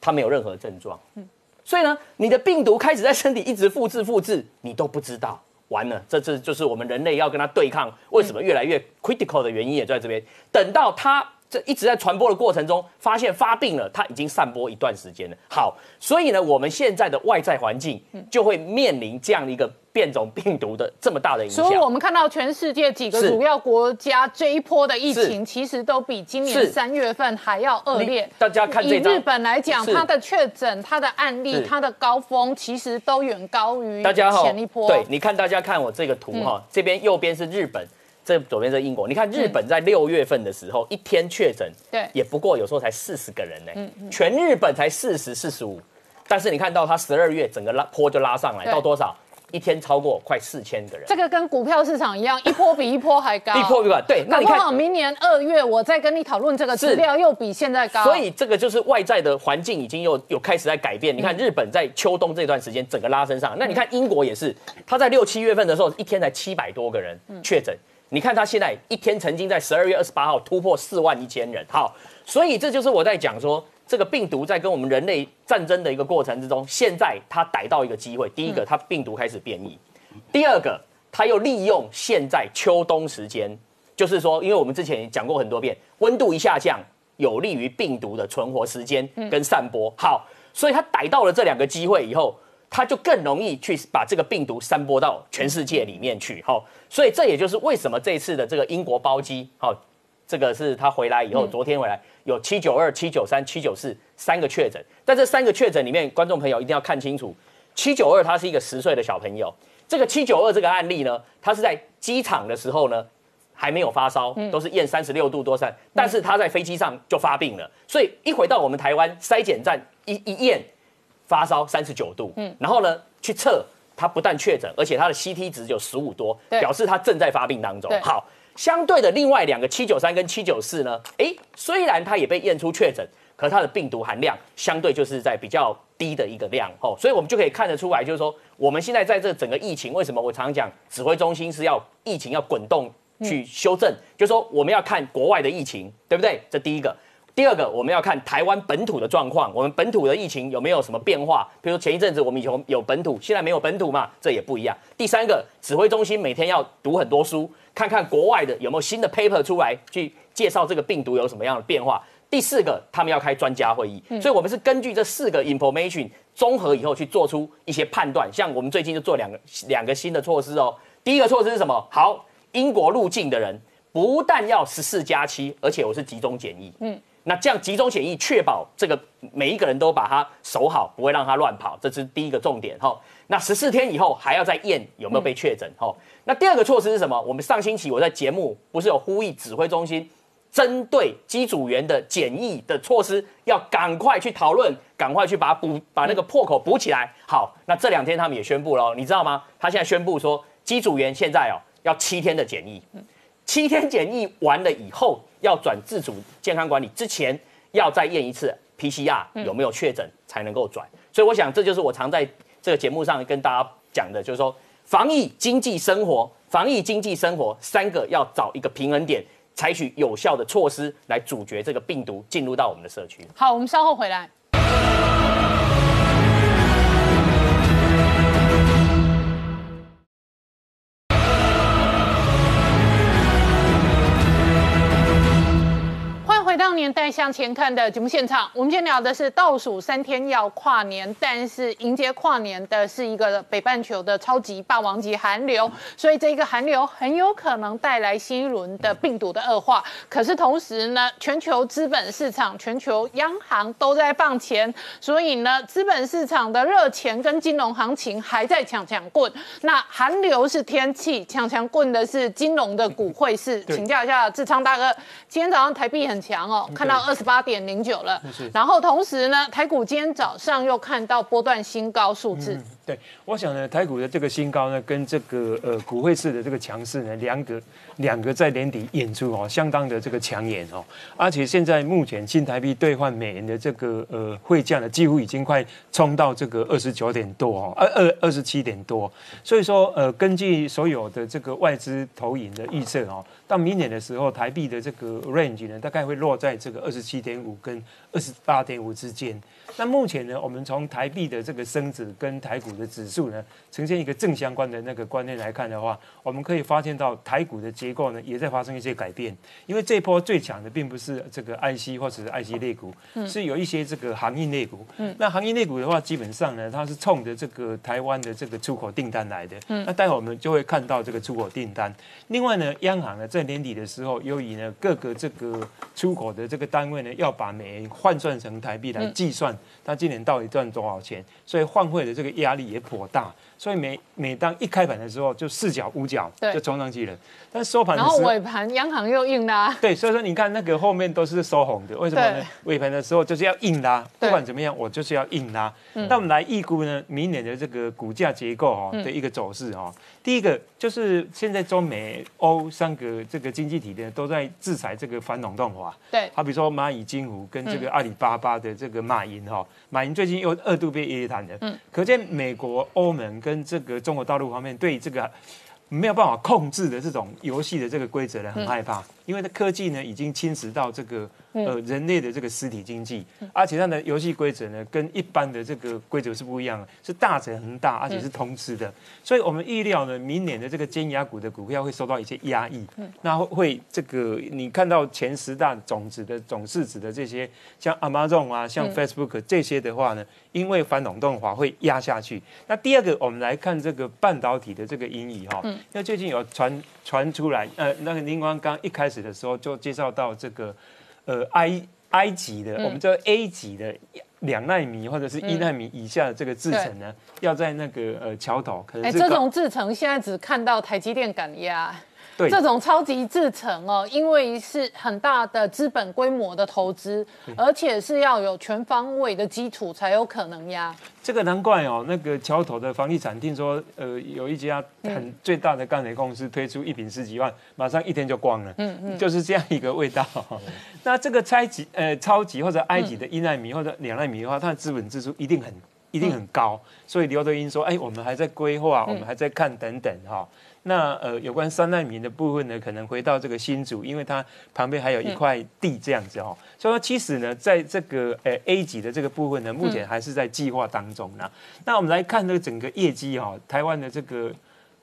他没有任何症状。嗯，所以呢，你的病毒开始在身体一直复制复制，你都不知道。完了，这次就是我们人类要跟他对抗，为什么越来越 critical 的原因也在这边。等到它。这一直在传播的过程中，发现发病了，它已经散播一段时间了。好，所以呢，我们现在的外在环境就会面临这样的一个变种病毒的这么大的影响。所以我们看到全世界几个主要国家这一波的疫情，其实都比今年三月份还要恶劣。大家看这张，以日本来讲，它的确诊、它的案例、它的高峰，其实都远高于前一波。对，你看大家看我这个图哈，这边右边是日本。这左边是英国，你看日本在六月份的时候，一天确诊，对，也不过有时候才四十个人呢，嗯嗯，全日本才四十四十五，但是你看到它十二月整个拉坡就拉上来到多少？一天超过快四千个人，这个跟股票市场一样，一波比一波还高，一波比一波对。那你看，明年二月我再跟你讨论这个资料，又比现在高。所以这个就是外在的环境已经又有开始在改变。你看日本在秋冬这段时间整个拉升上，那你看英国也是，它在六七月份的时候一天才七百多个人确诊。你看他现在一天曾经在十二月二十八号突破四万一千人，好，所以这就是我在讲说，这个病毒在跟我们人类战争的一个过程之中，现在它逮到一个机会，第一个它病毒开始变异，第二个它又利用现在秋冬时间，就是说，因为我们之前也讲过很多遍，温度一下降，有利于病毒的存活时间跟散播，好，所以它逮到了这两个机会以后。它就更容易去把这个病毒散播到全世界里面去，好，所以这也就是为什么这次的这个英国包机，好，这个是他回来以后，昨天回来有七九二、七九三、七九四三个确诊，在这三个确诊里面，观众朋友一定要看清楚，七九二他是一个十岁的小朋友，这个七九二这个案例呢，他是在机场的时候呢。还没有发烧，都是验三十六度多三，但是他在飞机上就发病了，所以一回到我们台湾筛检站一一验发烧三十九度，嗯，然后呢去测，他不但确诊，而且他的 CT 值有十五多，表示他正在发病当中。好，相对的另外两个七九三跟七九四呢，哎，虽然他也被验出确诊，可他的病毒含量相对就是在比较低的一个量哦，所以我们就可以看得出来，就是说我们现在在这整个疫情，为什么我常讲指挥中心是要疫情要滚动。去修正，就是说我们要看国外的疫情，对不对？这第一个。第二个，我们要看台湾本土的状况，我们本土的疫情有没有什么变化？比如说前一阵子我们有有本土，现在没有本土嘛，这也不一样。第三个，指挥中心每天要读很多书，看看国外的有没有新的 paper 出来，去介绍这个病毒有什么样的变化。第四个，他们要开专家会议，所以我们是根据这四个 information 综合以后去做出一些判断。像我们最近就做两个两个新的措施哦。第一个措施是什么？好。英国入境的人不但要十四加七，而且我是集中检疫。嗯，那这样集中检疫，确保这个每一个人都把它守好，不会让他乱跑，这是第一个重点。哈，那十四天以后还要再验有没有被确诊。哈，那第二个措施是什么？我们上星期我在节目不是有呼吁指挥中心，针对机组员的检疫的措施，要赶快去讨论，赶快去把补，把那个破口补起来。好，那这两天他们也宣布了，你知道吗？他现在宣布说，机组员现在哦。要七天的检疫，七天检疫完了以后，要转自主健康管理之前，要再验一次 PCR 有没有确诊才能够转。所以我想，这就是我常在这个节目上跟大家讲的，就是说防疫、经济、生活，防疫、经济、生活三个要找一个平衡点，采取有效的措施来阻绝这个病毒进入到我们的社区。好，我们稍后回来。年代向前看的节目现场，我们今天聊的是倒数三天要跨年，但是迎接跨年的是一个北半球的超级霸王级寒流，所以这个寒流很有可能带来新一轮的病毒的恶化。可是同时呢，全球资本市场、全球央行都在放钱，所以呢，资本市场的热钱跟金融行情还在抢抢棍。那寒流是天气，抢抢棍的是金融的股汇市。请教一下志昌大哥，今天早上台币很强。哦，看到二十八点零九了，然后同时呢，台股今天早上又看到波段新高数字。对，我想呢，台股的这个新高呢，跟这个呃股汇市的这个强势呢，两个两个在年底演出哦，相当的这个抢眼哦。而且现在目前新台币兑换美元的这个呃汇价呢，几乎已经快冲到这个二十九点多哦，二二二十七点多。所以说呃，根据所有的这个外资投影的预测哦，到明年的时候，台币的这个 range 呢，大概会落在这个二十七点五跟二十八点五之间。那目前呢，我们从台币的这个升值跟台股的指数呢，呈现一个正相关的那个观念来看的话，我们可以发现到台股的结构呢，也在发生一些改变。因为这波最强的并不是这个 IC 或者是 IC 类股，是有一些这个行业类股。那行业类股的话，基本上呢，它是冲着这个台湾的这个出口订单来的。那待会我们就会看到这个出口订单。另外呢，央行呢在年底的时候，由于呢各个这个出口的这个单位呢，要把美元换算成台币来计算。他今年到底赚多少钱？所以换汇的这个压力也颇大。所以每每当一开盘的时候，就四角五角就冲上去了。但收盘然后尾盘央行又硬拉。对，所以说你看那个后面都是收红的，为什么呢？尾盘的时候就是要硬拉，不管怎么样，我就是要硬拉。那我们来预估呢，明年的这个股价结构哈的一个走势哈。第一个就是现在中美欧三个这个经济体呢都在制裁这个反垄断法。对，好比说蚂蚁金服跟这个阿里巴巴的这个马云哈，马云最近又二度被约谈的。嗯，可见美国、欧盟跟这个中国大陆方面对这个。没有办法控制的这种游戏的这个规则呢，很害怕，因为它科技呢已经侵蚀到这个呃人类的这个实体经济，而且它的游戏规则呢跟一般的这个规则是不一样的，是大者恒大，而且是通吃的，所以我们预料呢，明年的这个尖牙股的股票会受到一些压抑，那会这个你看到前十大种子的总市值的这些像 Amazon 啊，像 Facebook 这些的话呢，因为反垄断法会压下去。那第二个，我们来看这个半导体的这个阴影哈。因为最近有传传出来，呃，那个林光刚一开始的时候就介绍到这个，呃，埃埃及的，我们叫 A 级的两纳米或者是一纳米以下的这个制程呢，要在那个呃桥头，可能哎，这种制程现在只看到台积电敢压。对。这种超级制程哦，因为是很大的资本规模的投资，而且是要有全方位的基础才有可能呀。这个难怪哦，那个桥头的房地产，听说呃有一家很最大的钢铁公司推出一瓶十几万，马上一天就光了，嗯嗯，就是这样一个味道。那这个超级呃超级或者埃及的一纳米或者两纳米的话，它的资本支出一定很一定很高，所以刘德英说，哎，我们还在规划，我们还在看等等哈。那呃，有关三纳米的部分呢，可能回到这个新竹，因为它旁边还有一块地这样子哦、所以说，其实呢，在这个呃 A 级的这个部分呢，目前还是在计划当中呢。那我们来看这个整个业绩哈、台湾的这个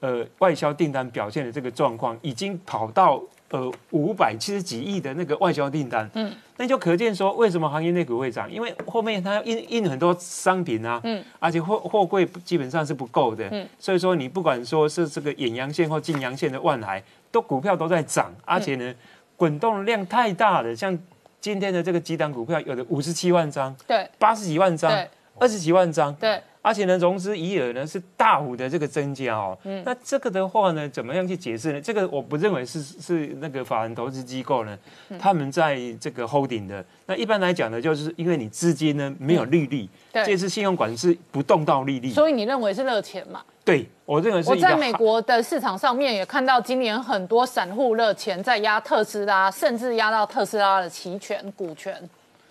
呃外销订单表现的这个状况，已经跑到呃五百七十几亿的那个外销订单，嗯，那就可见说为什么行业内股会涨，因为后面它印印很多商品啊，嗯，而且货货柜基本上是不够的，嗯，所以说你不管说是这个远洋线或近洋线的万海，都股票都在涨，而且呢，滚动量太大了，像今天的这个几档股票，有的五十七万张，对。八十几万张对，二十几万张，对，而且呢，融资余额呢是大幅的这个增加哦。嗯那这个的话呢，怎么样去解释呢？这个我不认为是是那个法人投资机构呢，他们在这个 holding 的。那一般来讲呢，就是因为你资金呢没有利率，对这次信用管是不动到利率。所以你认为是热钱嘛？对我认为是我在美国的市场上面也看到，今年很多散户热钱在压特斯拉，甚至压到特斯拉的期权股权。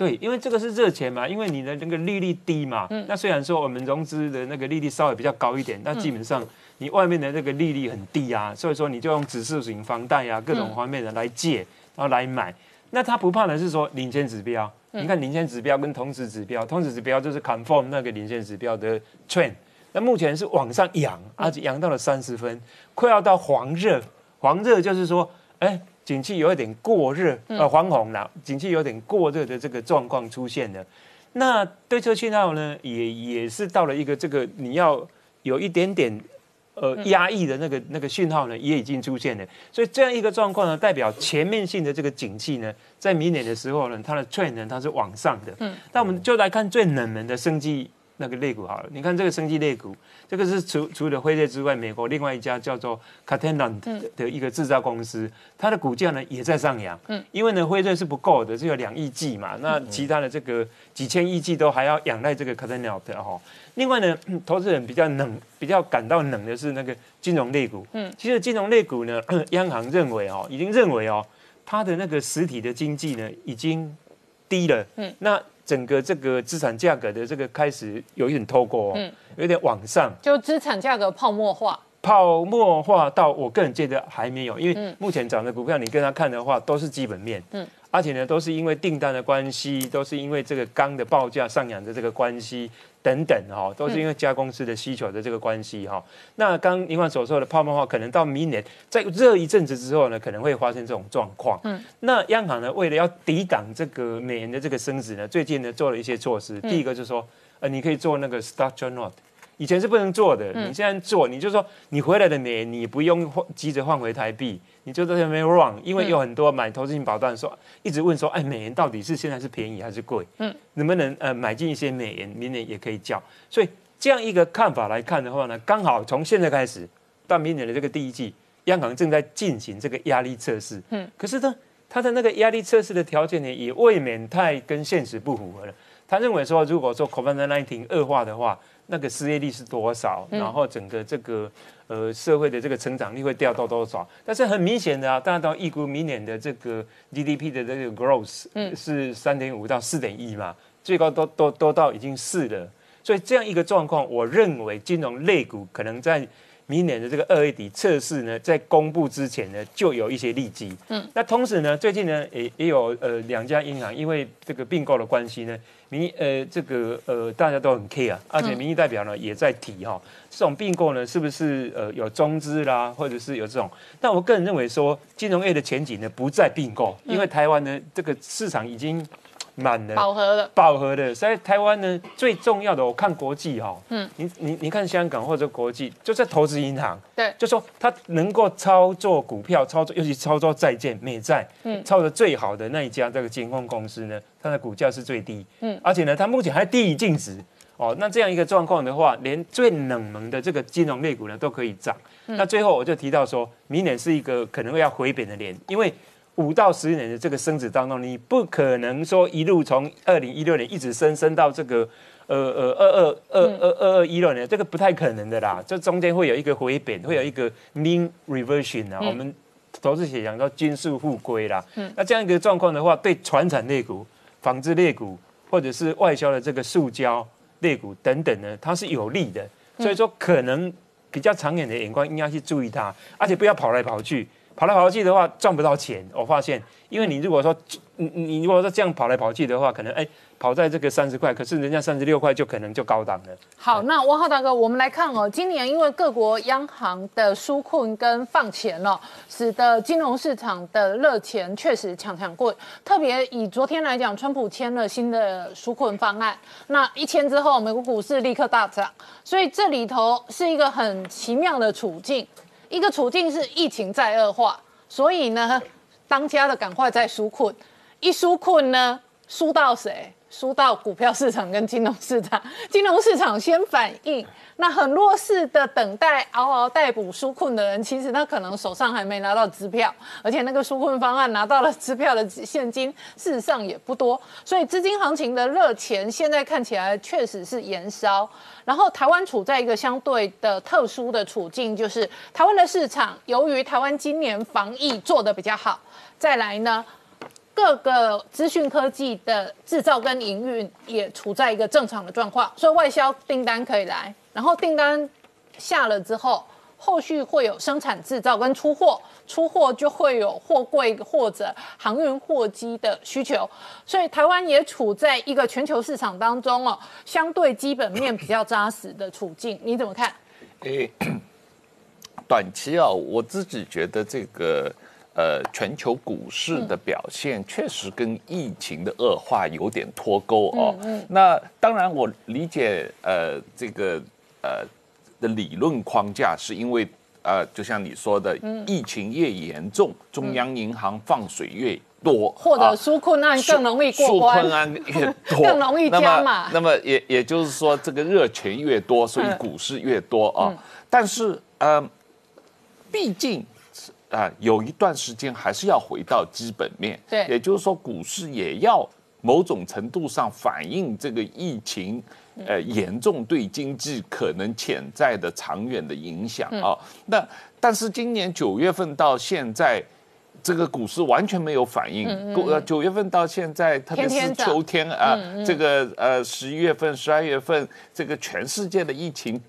对，因为这个是热钱嘛，因为你的那个利率低嘛。那虽然说我们融资的那个利率稍微比较高一点，那基本上你外面的那个利率很低啊，所以说你就用指数型房贷啊，各种方面的来借，然后来买。那他不怕的是说领先指标，你看领先指标跟同时指标，同时指标就是 confirm 那个领先指标的 trend。那目前是往上扬，而且扬到了三十分，快要到黄热。黄热就是说，哎，景气有一点过热，呃，黄红了，景气有点过热的这个状况出现了。那对车信号呢，也也是到了一个这个你要有一点点呃压抑的那个那个讯号呢，也已经出现了。所以这样一个状况呢，代表全面性的这个景气呢，在明年的时候呢，它的 trend 呢它是往上的。嗯，那我们就来看最冷门的生技那个类股好了。你看这个生技类股，这个是除除了辉瑞之外，美国另外一家叫做 Catalent 的一个制造公司，它的股价呢也在上扬。嗯，因为呢辉瑞是不够的，只有两亿剂嘛，那其他的这个几千亿剂都还要仰赖这个 Catalent 的哈。另外呢，嗯投资人比较冷、比较感到冷的是那个金融类股。嗯，其实金融类股呢，央行认为哦，已经认为哦，它的那个实体的经济呢已经低了。嗯，那整个这个资产价格的这个开始有一点透过哦，有点往上。就资产价格泡沫化，泡沫化到我个人觉得还没有，因为目前涨的股票，你跟他看的话，都是基本面，嗯，而且呢，都是因为订单的关系，都是因为这个钢的报价上扬的这个关系等等哈、都是因为加工司的需求的这个关系哈、那刚林冠所说的泡沫化，可能到明年在热一阵子之后呢，可能会发生这种状况。嗯，那央行呢，为了要抵挡这个美元的这个升值呢，最近呢做了一些措施，第一个就是说，呃，你可以做那个 structure note。以前是不能做的，你现在做，你就说你回来的美元，你不用急着换回台币，你就在那边 run，因为有很多买投资型保单说，一直问说，哎，美元到底是现在是便宜还是贵？嗯，能不能呃买进一些美元，明年也可以叫？所以这样一个看法来看的话呢，刚好从现在开始到明年的这个第一季，央行正在进行这个压力测试。嗯，可是呢，它的那个压力测试的条件呢，也未免太跟现实不符合了。他认为说，如果说 COVID-19 恶化的话，那个失业率是多少，然后整个这个呃社会的这个成长率会掉到多少？但是很明显的啊，大家都预估明年的这个 GDP 的这个 growth 是三点五到四点一嘛，最高都都都到已经四了。所以这样一个状况，我认为金融类股可能在明年的这个二月底测试呢，在公布之前呢，就有一些利基。嗯，那同时呢，最近呢，也也有呃两家银行因为这个并购的关系呢，民意呃这个呃大家都很 care，而且民意代表呢也在提哈、这种并购呢是不是呃有中资啦，或者是有这种？但我个人认为说，金融业的前景呢不在并购，因为台湾呢这个市场已经。满了，饱和了。饱和的。所以台湾呢，最重要的，我看国际哈，嗯，你你你看香港或者国际，就在投资银行，对就说它能够操作股票，操作尤其操作债券、美债，嗯，操作最好的那一家这个金控公司呢，它的股价是最低，嗯，而且呢，它目前还低于净值。哦，那这样一个状况的话，连最冷门的这个金融类股呢都可以涨。那最后我就提到说，明年是一个可能会要回贬的年，因为五到十年的这个升值当中，你不可能说一路从二零一六年一直升升到这个呃呃二二二二二二一六年，这个不太可能的啦。这中间会有一个回贬，会有一个 mean reversion 啊。我们投资写讲到均速复归啦。那这样一个状况的话，对传产类股、纺织类股或者是外销的这个塑胶。类股等等呢，它是有利的，所以说可能比较长远的眼光应该去注意它，而且不要跑来跑去，跑来跑去的话赚不到钱。我发现，因为你如果说你你如果说这样跑来跑去的话，可能哎。跑在这个三十块，可是人家三十六块就可能就高档了。好，那王浩大哥，我们来看哦，今年因为各国央行的纾困跟放钱了，使得金融市场的热钱确实抢抢过。特别以昨天来讲，川普签了新的纾困方案，那一签之后，美国股市立刻大涨。所以这里头是一个很奇妙的处境，一个处境是疫情在恶化，所以呢，当家的赶快在纾困，一纾困呢，输到谁？输到股票市场跟金融市场，金融市场先反应，那很弱势的等待嗷嗷待哺纾困的人，其实他可能手上还没拿到支票，而且那个纾困方案拿到了支票的现金，事实上也不多，所以资金行情的热钱现在看起来确实是延烧。然后台湾处在一个相对的特殊的处境，就是台湾的市场由于台湾今年防疫做得比较好，再来呢。各个资讯科技的制造跟营运也处在一个正常的状况，所以外销订单可以来，然后订单下了之后，后续会有生产制造跟出货，出货就会有货柜或者航运货机的需求，所以台湾也处在一个全球市场当中哦，相对基本面比较扎实的处境，你怎么看？诶，短期啊，我自己觉得这个。呃，全球股市的表现确实跟疫情的恶化有点脱钩哦。那当然，我理解呃这个呃的理论框架，是因为呃，就像你说的，疫情越严重，中央银行放水越多，或者纾困案更容易过关，纾困案越多，更容易加嘛。那么也也就是说，这个热钱越多，所以股市越多啊。但是呃，毕竟。啊，有一段时间还是要回到基本面，对，也就是说，股市也要某种程度上反映这个疫情，呃，严重对经济可能潜在的长远的影响啊。那但是今年九月份到现在，这个股市完全没有反应。呃，九月份到现在，特别是秋天啊，这个呃十一月份、十二月份，这个全世界的疫情。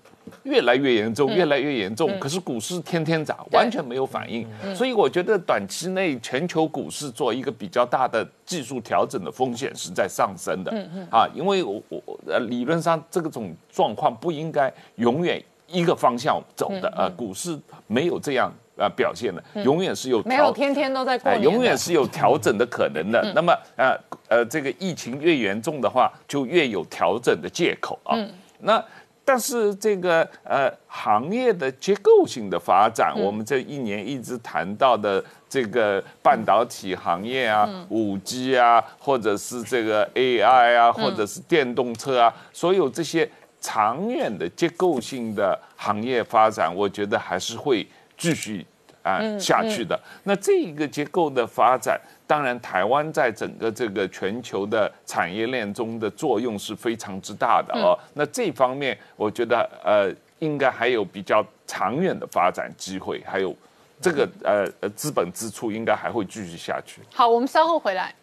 越来越严重，越来越严重。可是股市天天涨，完全没有反应。所以我觉得短期内全球股市做一个比较大的技术调整的风险是在上升的。嗯啊，因为我我呃理论上这种状况不应该永远一个方向走的。呃，股市没有这样呃表现的，永远是有没有天天都在过永远是有调整的可能的。那么呃呃，这个疫情越严重的话，就越有调整的借口啊。那。但是这个呃行业的结构性的发展，我们这一年一直谈到的这个半导体行业啊、五 G 啊，或者是这个 AI 啊，或者是电动车啊，所有这些长远的结构性的行业发展，我觉得还是会继续啊下去的。那这一个结构的发展。当然，台湾在整个这个全球的产业链中的作用是非常之大的哦。那这方面，我觉得呃，应该还有比较长远的发展机会，还有这个呃呃资本支出应该还会继续下去。好，我们稍后回来。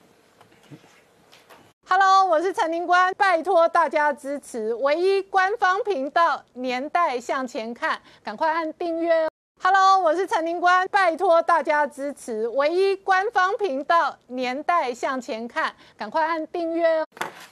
Hello，我是陈宁官，拜托大家支持唯一官方频道《年代向前看》，赶快按订阅。Hello，我是陈宁官，拜托大家支持唯一官方频道《年代向前看》，赶快按订阅哦。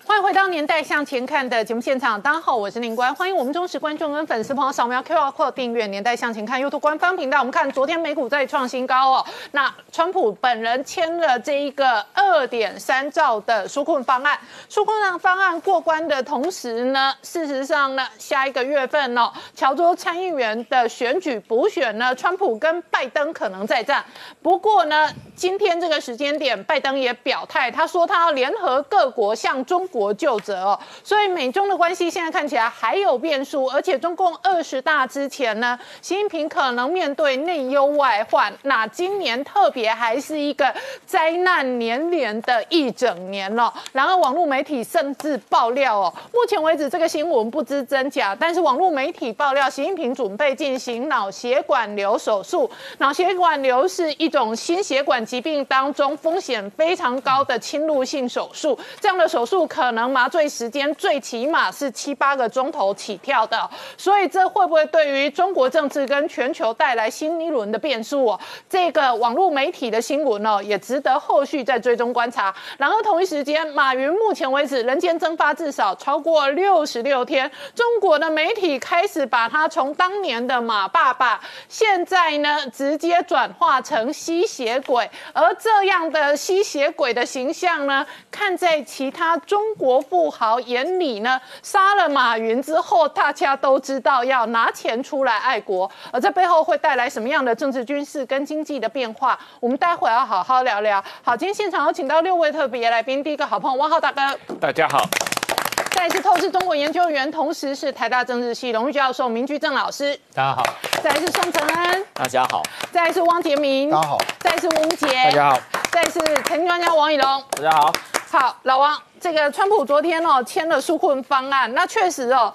欢迎回到年代向前看的节目现场，大家好，我是林官，欢迎我们忠实观众跟粉丝朋友扫描 QR Code 订阅《年代向前看》YouTube 官方频道。我们看昨天美股再创新高哦，那川普本人签了这一个二点三兆的纾困方案，纾困方案过关的同时呢，事实上呢，下一个月份哦，乔州参议员的选举补选呢，川普跟拜登可能再战。不过呢，今天这个时间点，拜登也表态，他说他要联合各国向中国。就责哦，所以美中的关系现在看起来还有变数，而且中共二十大之前呢，习近平可能面对内忧外患。那今年特别还是一个灾难连连的一整年了。然而网络媒体甚至爆料哦，目前为止这个新闻不知真假，但是网络媒体爆料，习近平准备进行脑血管瘤手术。脑血管瘤是一种心血管疾病当中风险非常高的侵入性手术，这样的手术可。能麻醉时间最起码是七八个钟头起跳的，所以这会不会对于中国政治跟全球带来新一轮的变数哦？这个网络媒体的新闻哦，也值得后续再追踪观察。然后同一时间，马云目前为止人间蒸发至少超过六十六天，中国的媒体开始把他从当年的马爸爸，现在呢直接转化成吸血鬼，而这样的吸血鬼的形象呢，看在其他中。国富豪眼里呢，杀了马云之后，大家都知道要拿钱出来爱国，而这背后会带来什么样的政治、军事跟经济的变化？我们待会要好好聊聊。好，今天现场有请到六位特别来宾，第一个好朋友汪浩大哥，大家好；再次透视中国研究员，同时是台大政治系荣誉教授明居正老师，大家好；再是宋承恩，大家好；再是汪杰明，大家好；再是吴杰，大家好；再是财经专家王以龙，大家好。好，老王，这个川普昨天哦签了纾困方案，那确实哦，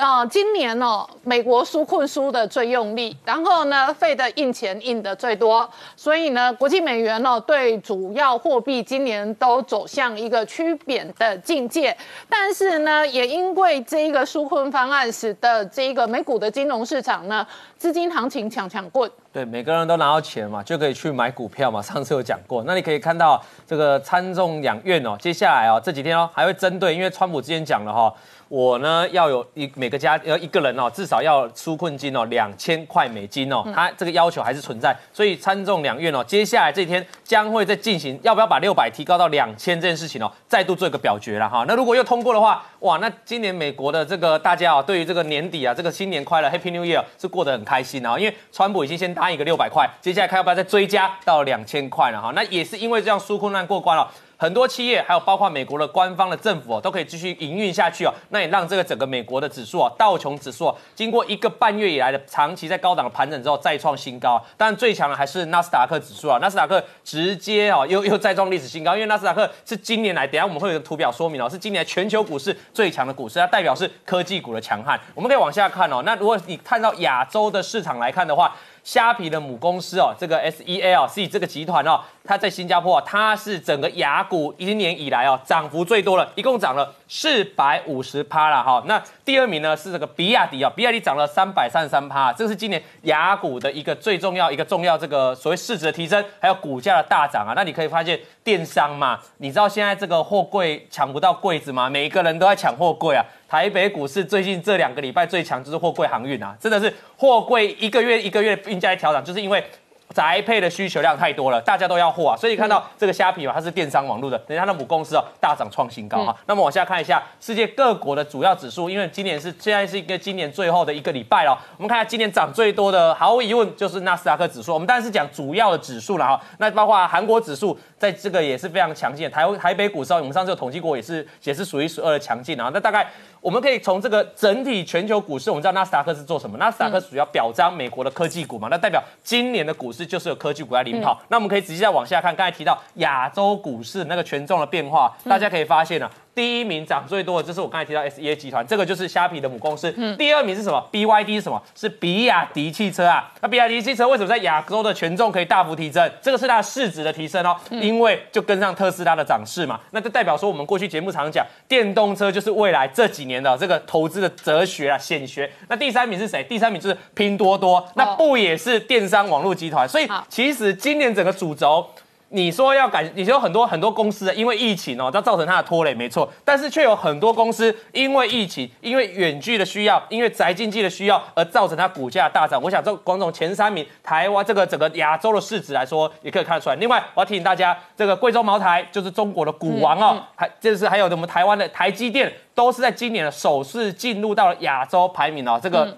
啊，今年哦美国纾困输的最用力，然后呢费的印钱印的最多，所以呢国际美元哦对主要货币今年都走向一个趋贬的境界，但是呢也因为这一个纾困方案，使得这个美股的金融市场呢资金行情抢抢棍。对，每个人都拿到钱嘛，就可以去买股票嘛。上次有讲过，那你可以看到这个参众两院哦，接下来哦这几天哦还会针对，因为川普之前讲了哈。我呢要有一每个家要一个人哦，至少要纾困金哦两千块美金哦，他这个要求还是存在，所以参众两院哦，接下来这天将会再进行要不要把六百提高到两千这件事情哦，再度做一个表决了哈。那如果又通过的话，哇，那今年美国的这个大家啊，对于这个年底啊，这个新年快乐 Happy New Year 是过得很开心啊，因为川普已经先答应一个六百块，接下来看要不要再追加到两千块了哈。那也是因为这样纾困案过关了。很多企业，还有包括美国的官方的政府哦，都可以继续营运下去哦。那也让这个整个美国的指数啊，道琼指数啊，经过一个半月以来的长期在高档的盘整之后，再创新高。但最强的还是纳斯达克指数啊，纳斯达克直接哦，又又再创历史新高。因为纳斯达克是今年来，等下我们会有个图表说明哦，是今年全球股市最强的股市，它代表是科技股的强悍。我们可以往下看哦。那如果你看到亚洲的市场来看的话，虾皮的母公司哦，这个 S E L C 这个集团哦，它在新加坡啊，它是整个雅股一年以来哦涨幅最多了，一共涨了四百五十趴了哈。那第二名呢是这个比亚迪啊，比亚迪涨了三百三十三趴，这是今年雅股的一个最重要一个重要这个所谓市值的提升，还有股价的大涨啊。那你可以发现电商嘛，你知道现在这个货柜抢不到柜子吗？每一个人都在抢货柜啊。台北股市最近这两个礼拜最强就是货柜航运啊，真的是货柜一个月一个月运价调整，就是因为。宅配的需求量太多了，大家都要货啊，所以看到这个虾皮嘛，它是电商网络的，人家的母公司哦，大涨创新高哈。那么往下看一下世界各国的主要指数，因为今年是现在是一个今年最后的一个礼拜了，我们看下今年涨最多的，毫无疑问就是纳斯达克指数。我们当然是讲主要的指数了哈，那包括韩国指数在这个也是非常强劲，台台北股市我们上次有统计过，也是也是数一数二的强劲啊。那大概我们可以从这个整体全球股市，我们知道纳斯达克是做什么？纳斯达克主要表彰美国的科技股嘛，那代表今年的股市就是有科技股在领跑。那我们可以直接再往下看，刚才提到亚洲股市那个权重的变化，大家可以发现呢。第一名涨最多的，就是我刚才提到 S E A 集团，这个就是虾皮的母公司。第二名是什么？B Y D 是什么？是比亚迪汽车啊。那比亚迪汽车为什么在亚洲的权重可以大幅提升？这个是它市值的提升哦，因为就跟上特斯拉的涨势嘛。那就代表说，我们过去节目常讲，电动车就是未来这几年的这个投资的哲学啊，显学。那第三名是谁？第三名就是拼多多，那不也是电商网络集团？所以其实今年整个主轴。你说要改，你说很多很多公司因为疫情哦，它造成它的拖累，没错，但是却有很多公司因为疫情，因为远距的需要，因为宅经济的需要而造成它股价大涨。我想这广总前三名，台湾这个整个亚洲的市值来说，也可以看得出来。另外，我要提醒大家，这个贵州茅台就是中国的股王哦，还就是还有我们台湾的台积电，都是在今年的首次进入到了亚洲排名哦，这个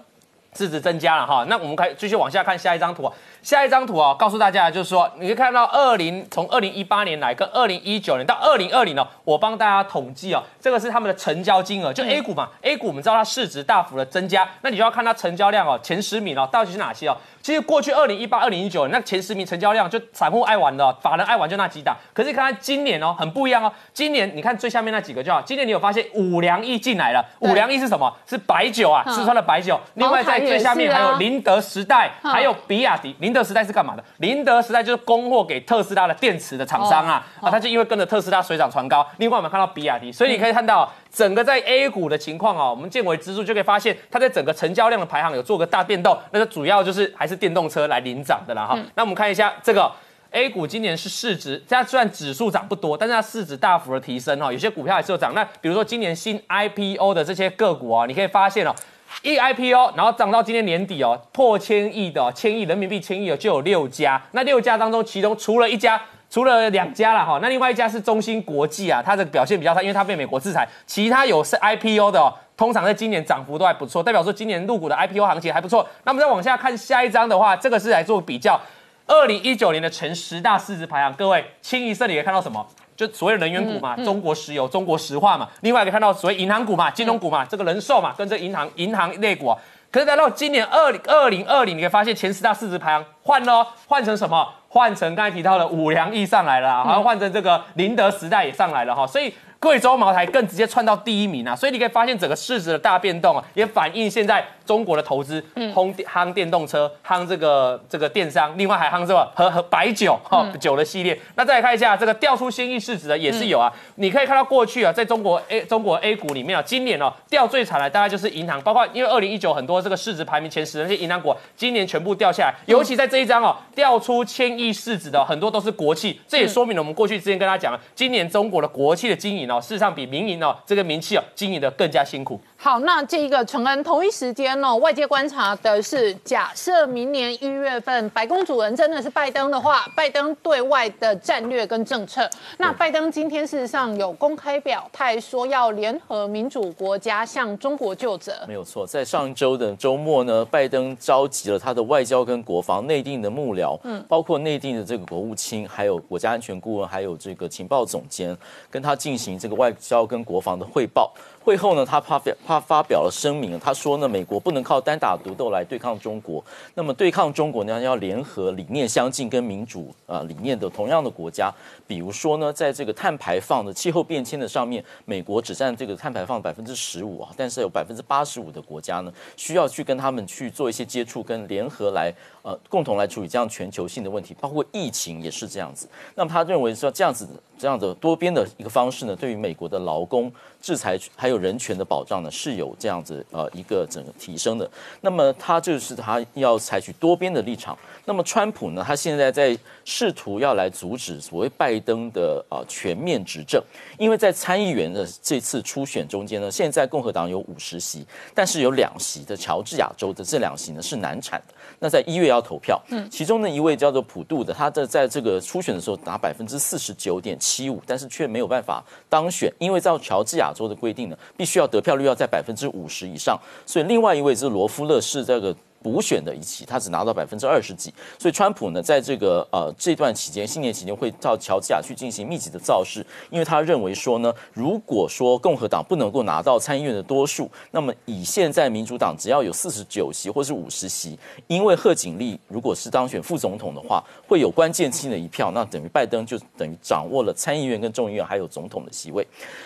市值增加了哈。那我们可以继续往下看下一张图。下一张图啊，告诉大家就是说，你可以看到二零从二零一八年来跟二零一九年到二零二零哦，我帮大家统计哦，这个是他们的成交金额，就 A 股嘛，A 股我们知道它市值大幅的增加，那你就要看它成交量哦，前十名哦，到底是哪些哦？其实过去二零一八、二零一九那前十名成交量就散户爱玩的，法人爱玩就那几档。可是看看今年哦，很不一样哦。今年你看最下面那几个就好。今年你有发现五粮液进来了？五粮液是什么？是白酒啊，四川的白酒。另外在最下面还有宁德时代，还有比亚迪。宁德时代是干嘛的？宁德时代就是供货给特斯拉的电池的厂商啊。啊，他就因为跟着特斯拉水涨船高。另外我们看到比亚迪，所以你可以看到。整个在 A 股的情况哦，我们建维指数就可以发现，它在整个成交量的排行有做个大变动，那个主要就是还是电动车来领涨的啦哈。那我们看一下这个 A 股今年是市值，它虽然指数涨不多，但是它市值大幅的提升哈，有些股票还是有涨。那比如说今年新 IPO 的这些个股哦，你可以发现哦，一 IPO 然后涨到今年年底哦，破千亿的哦千亿人民币千亿的就有六家，那六家当中其中除了一家。除了两家了哈，那另外一家是中芯国际啊，它的表现比较差，因为它被美国制裁。其他有是 IPO 的，通常在今年涨幅都还不错，代表说今年入股的 IPO 行情还不错。那么再往下看下一张的话，这个是来做比较，二零一九年的前十大市值排行，各位清一色你可以看到什么？就所谓能源股嘛，中国石油、中国石化嘛，另外可以看到所谓银行股嘛、金融股嘛，这个人寿嘛，跟这银行银行类股。可是来到今年二零二零二零，你可以发现前十大市值排行换了，换成什么？换成刚才提到的五粮液上来了，好像换成这个宁德时代也上来了哈，所以。贵州茅台更直接窜到第一名啊，所以你可以发现整个市值的大变动啊，也反映现在中国的投资，轰夯电动车，夯这个这个电商，另外还夯这个和和白酒哈酒的系列。那再来看一下这个调出新亿市值的也是有啊，你可以看到过去啊，在中国 A 中国 A 股里面啊，今年哦掉最惨的大概就是银行，包括因为二零一九很多这个市值排名前十的那些银行股，今年全部掉下来，尤其在这一张哦，调出千亿市值的很多都是国企，这也说明了我们过去之前跟他讲了，今年中国的国企的经营。哦，事实上比民营哦，这个名气哦，经营的更加辛苦。好，那这一个陈恩，同一时间哦，外界观察的是，假设明年一月份白宫主人真的是拜登的话，拜登对外的战略跟政策，那拜登今天事实上有公开表态说要联合民主国家向中国就责。没有错，在上周的周末呢，拜登召集了他的外交跟国防内定的幕僚，嗯，包括内定的这个国务卿，还有国家安全顾问，还有这个情报总监，跟他进行这个外交跟国防的汇报。会后呢，他发表他发表了声明，他说呢，美国不能靠单打独斗来对抗中国，那么对抗中国呢，要联合理念相近跟民主啊理念的同样的国家，比如说呢，在这个碳排放的气候变迁的上面，美国只占这个碳排放百分之十五啊，但是有百分之八十五的国家呢，需要去跟他们去做一些接触跟联合来呃共同来处理这样全球性的问题，包括疫情也是这样子。那么他认为说这样子这样的多边的一个方式呢，对于美国的劳工制裁还有人权的保障呢是有这样子呃一个整个提升的，那么他就是他要采取多边的立场。那么川普呢，他现在在试图要来阻止所谓拜登的呃全面执政，因为在参议员的这次初选中间呢，现在共和党有五十席，但是有两席的乔治亚州的这两席呢是难产的。那在一月要投票，嗯，其中呢一位叫做普渡的，他的在这个初选的时候拿百分之四十九点七五，但是却没有办法当选，因为照乔治亚州的规定呢，必须要得票率要在百分之五十以上，所以另外一位是罗夫勒是这个。补选的一期，他只拿到百分之二十几，所以川普呢，在这个呃这段期间，新年期间会到乔治亚去进行密集的造势，因为他认为说呢，如果说共和党不能够拿到参议院的多数，那么以现在民主党只要有四十九席或是五十席，因为贺锦丽如果是当选副总统的话，会有关键性的一票，那等于拜登就等于掌握了参议院跟众议院还有总统的席位。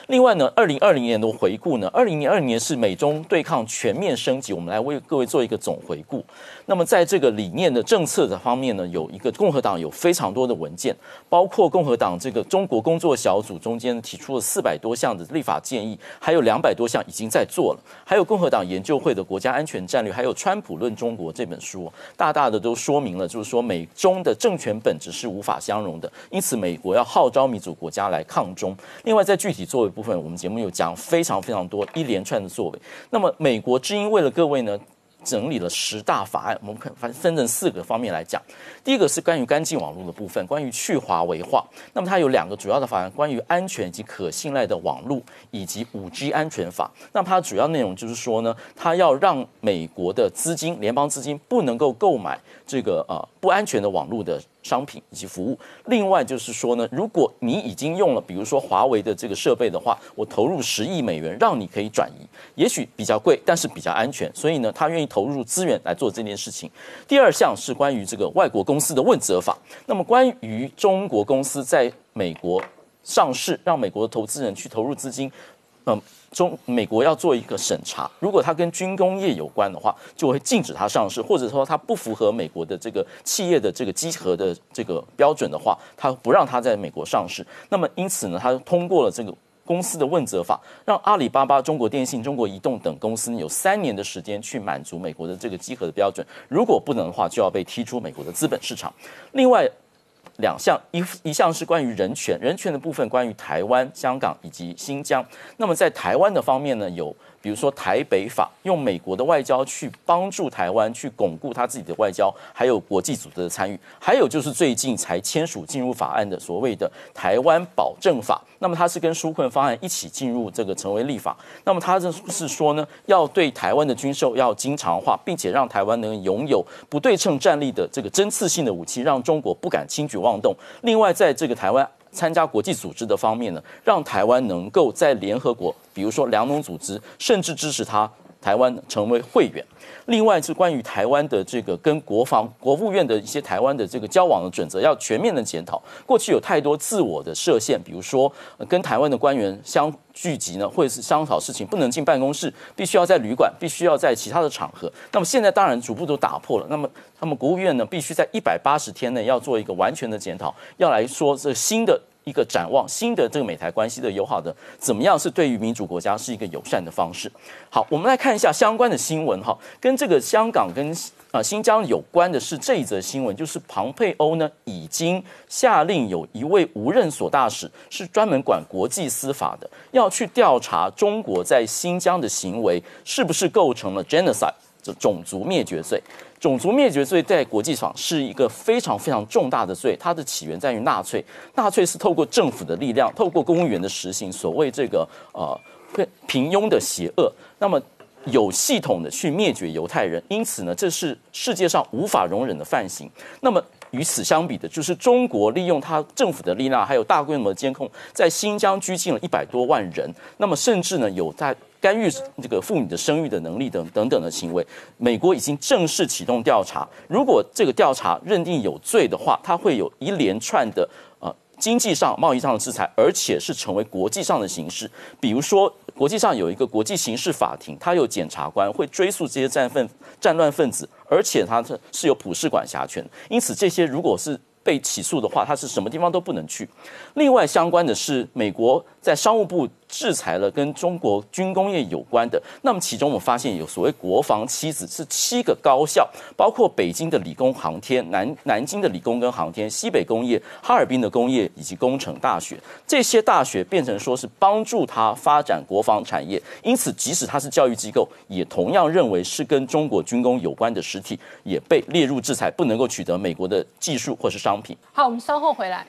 另外呢，二零二零年的回顾呢，二零二零年是美中对抗全面升级，我们来为各位做一个总回。故。那么在这个理念的政策的方面呢，有一个共和党有非常多的文件，包括共和党这个中国工作小组中间提出了四百多项的立法建议，还有两百多项已经在做了，还有共和党研究会的国家安全战略，还有《川普论中国》这本书，大大的都说明了，就是说美中的政权本质是无法相容的，因此美国要号召民主国家来抗中。另外，在具体作为部分，我们节目有讲非常非常多一连串的作为。那么，美国之音为了各位呢？整理了十大法案，我们看分分成四个方面来讲。第一个是关于干净网络的部分，关于去华为化。那么它有两个主要的法案，关于安全以及可信赖的网络以及五 G 安全法。那它的主要内容就是说呢，它要让美国的资金、联邦资金不能够购买这个呃不安全的网络的。商品以及服务。另外就是说呢，如果你已经用了，比如说华为的这个设备的话，我投入十亿美元，让你可以转移，也许比较贵，但是比较安全。所以呢，他愿意投入资源来做这件事情。第二项是关于这个外国公司的问责法。那么关于中国公司在美国上市，让美国的投资人去投入资金，嗯。中美国要做一个审查，如果它跟军工业有关的话，就会禁止它上市，或者说它不符合美国的这个企业的这个稽核的这个标准的话，它不让它在美国上市。那么因此呢，它通过了这个公司的问责法，让阿里巴巴、中国电信、中国移动等公司有三年的时间去满足美国的这个集合的标准，如果不能的话，就要被踢出美国的资本市场。另外。两项一一项是关于人权，人权的部分关于台湾、香港以及新疆。那么在台湾的方面呢，有。比如说台北法用美国的外交去帮助台湾去巩固他自己的外交，还有国际组织的参与，还有就是最近才签署进入法案的所谓的台湾保证法，那么它是跟纾困方案一起进入这个成为立法，那么它这是说呢，要对台湾的军售要经常化，并且让台湾能拥有不对称战力的这个针刺性的武器，让中国不敢轻举妄动。另外，在这个台湾。参加国际组织的方面呢，让台湾能够在联合国，比如说粮农组织，甚至支持他台湾成为会员。另外是关于台湾的这个跟国防、国务院的一些台湾的这个交往的准则，要全面的检讨。过去有太多自我的设限，比如说跟台湾的官员相聚集呢，或者是商讨事情不能进办公室，必须要在旅馆，必须要在其他的场合。那么现在当然逐步都打破了。那么他们国务院呢，必须在一百八十天内要做一个完全的检讨，要来说这新的。一个展望新的这个美台关系的友好的怎么样是对于民主国家是一个友善的方式。好，我们来看一下相关的新闻哈，跟这个香港跟啊新疆有关的是这一则新闻，就是庞佩欧呢已经下令有一位无任所大使是专门管国际司法的，要去调查中国在新疆的行为是不是构成了 genocide。这种族灭绝罪，种族灭绝罪在国际上是一个非常非常重大的罪，它的起源在于纳粹。纳粹是透过政府的力量，透过公务员的实行所谓这个呃平庸的邪恶，那么有系统的去灭绝犹太人。因此呢，这是世界上无法容忍的犯行。那么与此相比的，就是中国利用它政府的力量，还有大规模的监控，在新疆拘禁了一百多万人。那么甚至呢，有在干预这个妇女的生育的能力等等等的行为，美国已经正式启动调查。如果这个调查认定有罪的话，它会有一连串的呃经济上、贸易上的制裁，而且是成为国际上的形式。比如说，国际上有一个国际刑事法庭，它有检察官会追诉这些战分战乱分子，而且它是是有普世管辖权。因此，这些如果是被起诉的话，它是什么地方都不能去。另外，相关的是美国在商务部。制裁了跟中国军工业有关的，那么其中我们发现有所谓国防七子是七个高校，包括北京的理工航天、南南京的理工跟航天、西北工业、哈尔滨的工业以及工程大学，这些大学变成说是帮助他发展国防产业，因此即使他是教育机构，也同样认为是跟中国军工有关的实体，也被列入制裁，不能够取得美国的技术或是商品。好，我们稍后回来。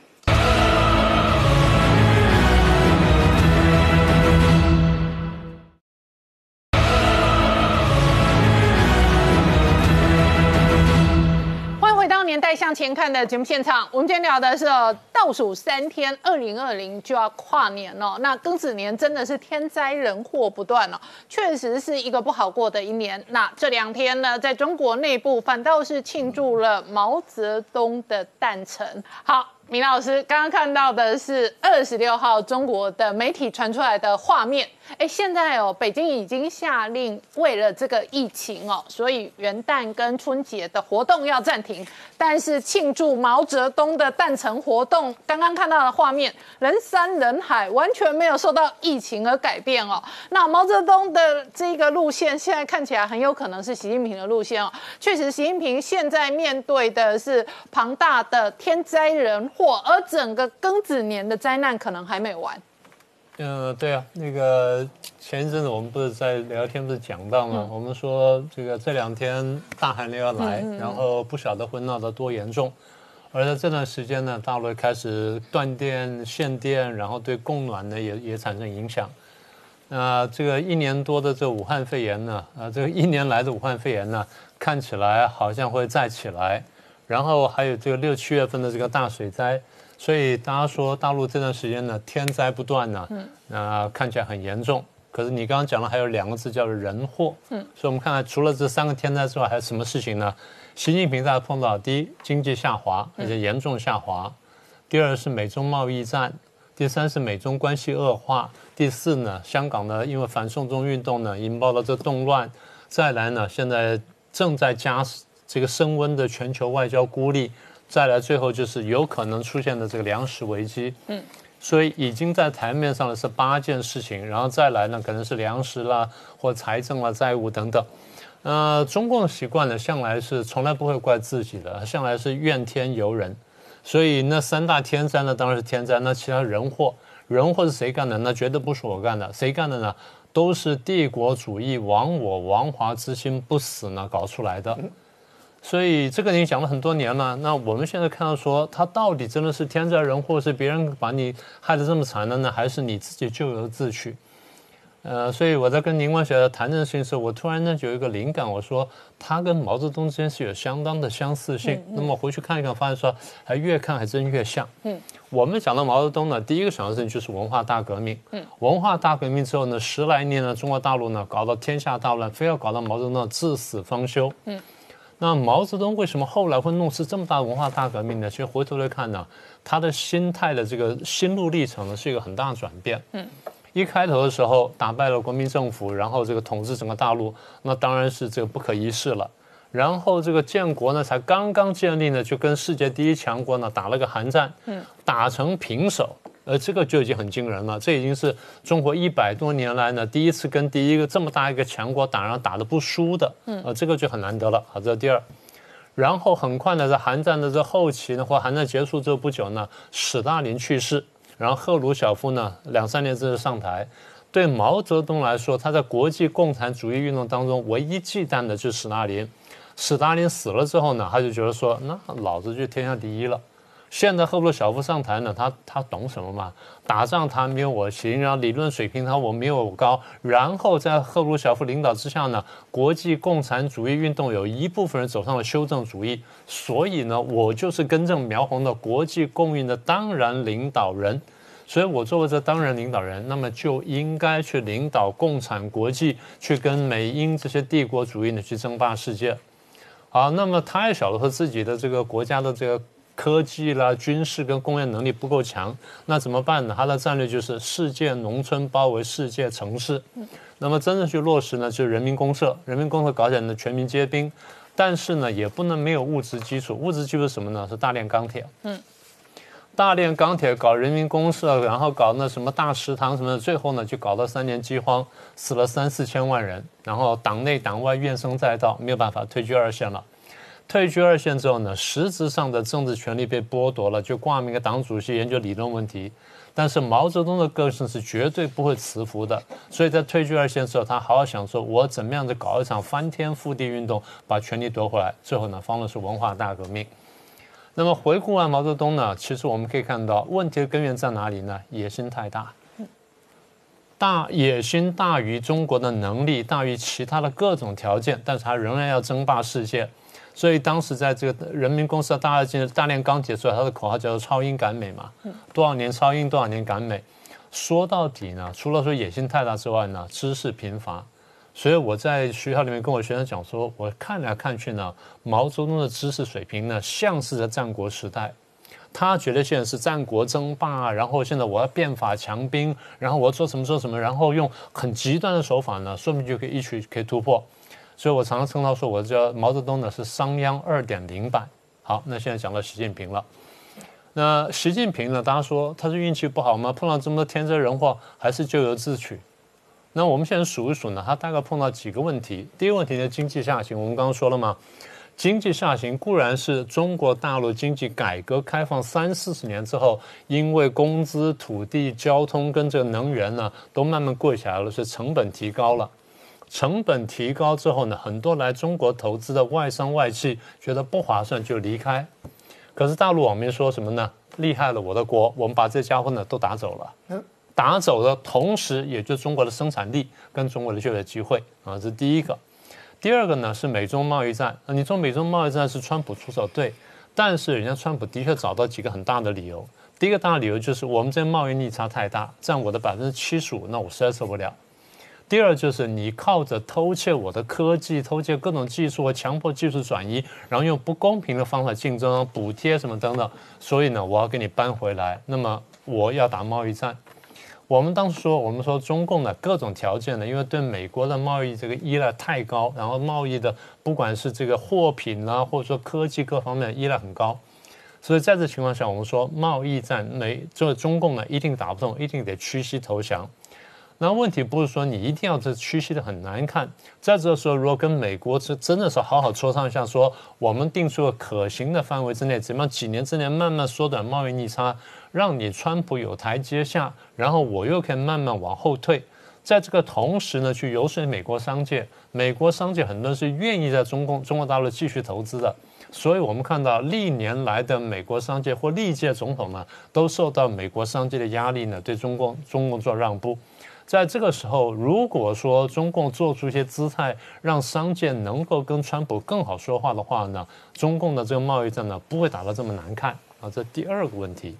年代向前看的节目现场，我们今天聊的是倒数三天，二零二零就要跨年了。那庚子年真的是天灾人祸不断了，确实是一个不好过的一年。那这两天呢，在中国内部反倒是庆祝了毛泽东的诞辰。好。米老师刚刚看到的是二十六号中国的媒体传出来的画面。哎，现在哦，北京已经下令为了这个疫情哦，所以元旦跟春节的活动要暂停。但是庆祝毛泽东的诞辰活动，刚刚看到的画面人山人海，完全没有受到疫情而改变哦。那毛泽东的这个路线，现在看起来很有可能是习近平的路线哦。确实，习近平现在面对的是庞大的天灾人祸，而整个庚子年的灾难可能还没完。嗯，对啊，那个前一阵子我们不是在聊天，不是讲到吗？我们说这个这两天大寒流要来，然后不晓得会闹得多严重。而在这段时间呢，大陆开始断电、限电，然后对供暖呢也也产生影响。那这个一年多的这武汉肺炎呢，啊，这个一年来的武汉肺炎呢，看起来好像会再起来。然后还有这个六七月份的这个大水灾。所以大家说大陆这段时间呢，天灾不断呢，嗯那看起来很严重。可是你刚刚讲了，还有两个字叫做人祸。嗯，所以我们看看，除了这三个天灾之外，还有什么事情呢？习近平在碰到第一，经济下滑，而且严重下滑；第二是美中贸易战；第三是美中关系恶化；第四呢，香港呢因为反送中运动呢引爆了这动乱；再来呢，现在正在加这个升温的全球外交孤立。再来，最后就是有可能出现的这个粮食危机。嗯，所以已经在台面上的是八件事情，然后再来呢，可能是粮食啦，或财政啦、债务等等。呃，中共的习惯呢，向来是从来不会怪自己的，向来是怨天尤人。所以那三大天灾呢，当然是天灾。那其他人祸，人祸是谁干的？那绝对不是我干的。谁干的呢？都是帝国主义亡我亡华之心不死呢搞出来的。所以这个你讲了很多年了，那我们现在看到说，他到底真的是天灾人祸，是别人把你害得这么惨的呢，还是你自己咎由自取？呃，所以我在跟宁光学谈这件事情时，我突然呢就有一个灵感，我说他跟毛泽东之间是有相当的相似性。那么回去看一看，发现说还越看还真越像。嗯，我们讲到毛泽东呢，第一个想到的事情就是文化大革命。嗯，文化大革命之后呢，十来年呢，中国大陆呢搞到天下大乱，非要搞到毛泽东至死方休。嗯。那毛泽东为什么后来会弄出这么大文化大革命呢？其实回头来看呢，他的心态的这个心路历程呢，是一个很大的转变。嗯，一开头的时候打败了国民政府，然后这个统治整个大陆，那当然是这个不可一世了。然后这个建国呢，才刚刚建立呢，就跟世界第一强国呢打了个寒战，嗯，打成平手。呃，这个就已经很惊人了，这已经是中国一百多年来呢第一次跟第一个这么大一个强国打，然后打的不输的，嗯，呃，这个就很难得了。好，这是第二，然后很快呢，在韩战的这后期呢，或韩战结束之后不久呢，史大林去世，然后赫鲁晓夫呢两三年之后上台，对毛泽东来说，他在国际共产主义运动当中唯一忌惮的就是史大林，史大林死了之后呢，他就觉得说，那老子就天下第一了。现在赫鲁晓夫上台呢，他他懂什么嘛？打仗他没有我行，然后理论水平他我没有我高。然后在赫鲁晓夫领导之下呢，国际共产主义运动有一部分人走上了修正主义，所以呢，我就是根正苗红的国际共运的当然领导人。所以我作为这当然领导人，那么就应该去领导共产国际，去跟美英这些帝国主义呢去争霸世界。好，那么他也晓得他自己的这个国家的这个。科技啦、军事跟工业能力不够强，那怎么办呢？他的战略就是世界农村包围世界城市。那么真正去落实呢，就是人民公社。人民公社搞起来呢，全民皆兵，但是呢，也不能没有物质基础。物质基础是什么呢？是大炼钢铁。嗯，大炼钢铁搞人民公社，然后搞那什么大食堂什么的，最后呢，就搞到三年饥荒，死了三四千万人，然后党内党外怨声载道，没有办法退居二线了。退居二线之后呢，实质上的政治权利被剥夺了，就挂名个党主席研究理论问题。但是毛泽东的个性是绝对不会辞服的，所以在退居二线之后，他好好想说，我怎么样子搞一场翻天覆地运动，把权力夺回来。最后呢，方的是文化大革命。那么回顾完毛泽东呢，其实我们可以看到，问题的根源在哪里呢？野心太大，大野心大于中国的能力，大于其他的各种条件，但是他仍然要争霸世界。所以当时在这个人民公社大二进大炼钢铁出来，他的口号叫做“超英赶美”嘛，多少年超英，多少年赶美。说到底呢，除了说野心太大之外呢，知识贫乏。所以我在学校里面跟我学生讲说，我看来看去呢，毛泽东的知识水平呢，像是在战国时代。他觉得现在是战国争霸，然后现在我要变法强兵，然后我要做什么做什么，然后用很极端的手法呢，说不定就可以一举可以突破。所以我常常称他说，我叫毛泽东呢是商鞅二点零版。好，那现在讲到习近平了。那习近平呢？大家说他是运气不好吗？碰到这么多天灾人祸，还是咎由自取？那我们现在数一数呢，他大概碰到几个问题。第一个问题呢，经济下行。我们刚刚说了嘛，经济下行固然是中国大陆经济改革开放三四十年之后，因为工资、土地、交通跟这个能源呢，都慢慢贵起来了，是成本提高了。成本提高之后呢，很多来中国投资的外商外企觉得不划算就离开。可是大陆网民说什么呢？厉害了，我的国，我们把这家伙呢都打走了。打走的同时，也就中国的生产力跟中国的就业机会啊，这是第一个。第二个呢是美中贸易战。你说美中贸易战是川普出手对，但是人家川普的确找到几个很大的理由。第一个大理由就是我们这贸易逆差太大，占我的百分之七十五，那我实在受不了。第二就是你靠着偷窃我的科技、偷窃各种技术和强迫技术转移，然后用不公平的方法竞争、补贴什么等等，所以呢，我要给你搬回来。那么我要打贸易战。我们当时说，我们说中共的各种条件呢，因为对美国的贸易这个依赖太高，然后贸易的不管是这个货品啦，或者说科技各方面依赖很高，所以在这情况下，我们说贸易战美这中共呢一定打不动，一定得屈膝投降。那问题不是说你一定要这屈膝的很难看，在这时候如果跟美国是真的是好好磋商一下，说我们定出了可行的范围之内，怎么样几年之内慢慢缩短贸易逆差，让你川普有台阶下，然后我又可以慢慢往后退，在这个同时呢，去游说美国商界，美国商界很多人是愿意在中共中国大陆继续投资的，所以我们看到历年来的美国商界或历届总统呢，都受到美国商界的压力呢，对中共中共做让步。在这个时候，如果说中共做出一些姿态，让商界能够跟川普更好说话的话呢，中共的这个贸易战呢不会打得这么难看啊。这第二个问题，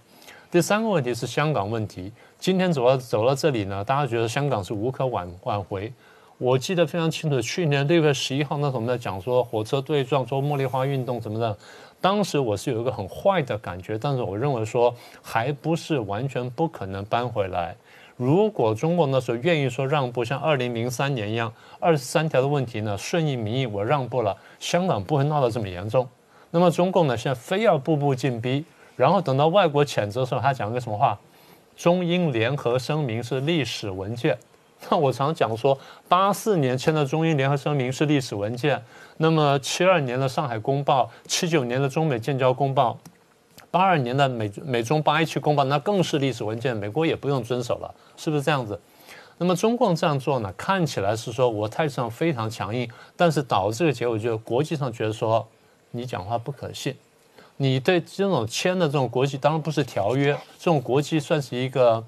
第三个问题是香港问题。今天走到走到这里呢，大家觉得香港是无可挽挽回。我记得非常清楚，去年六月十一号那时候我们在讲说火车对撞、说茉莉花运动什么的，当时我是有一个很坏的感觉，但是我认为说还不是完全不可能搬回来。如果中国那时候愿意说让步，像二零零三年一样，二十三条的问题呢，顺应民意我让步了，香港不会闹得这么严重。那么中共呢，现在非要步步进逼，然后等到外国谴责的时候，他讲个什么话？中英联合声明是历史文件。那我常讲说，八四年签的中英联合声明是历史文件，那么七二年的上海公报，七九年的中美建交公报。八二年的美美中八一七公报，那更是历史文件，美国也不用遵守了，是不是这样子？那么中共这样做呢，看起来是说我态度上非常强硬，但是导致的结果就是国际上觉得说你讲话不可信，你对这种签的这种国际当然不是条约，这种国际算是一个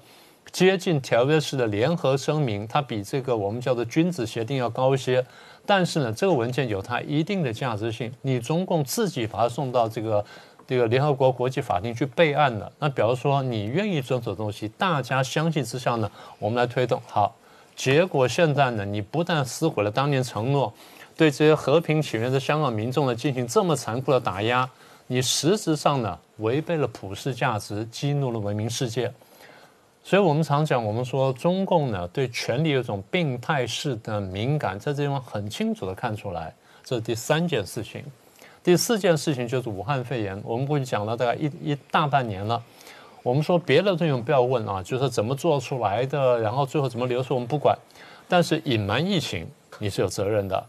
接近条约式的联合声明，它比这个我们叫做君子协定要高一些，但是呢，这个文件有它一定的价值性，你中共自己把它送到这个。这个联合国国际法庭去备案的，那比如说你愿意遵守的东西，大家相信之下呢，我们来推动。好，结果现在呢，你不但撕毁了当年承诺，对这些和平起源的香港民众呢进行这么残酷的打压，你实质上呢违背了普世价值，激怒了文明世界。所以我们常讲，我们说中共呢对权力有一种病态式的敏感，在这地方很清楚的看出来。这是第三件事情。第四件事情就是武汉肺炎，我们过去讲了大概一一大半年了。我们说别的东西不要问啊，就是怎么做出来的，然后最后怎么流出我们不管。但是隐瞒疫情你是有责任的，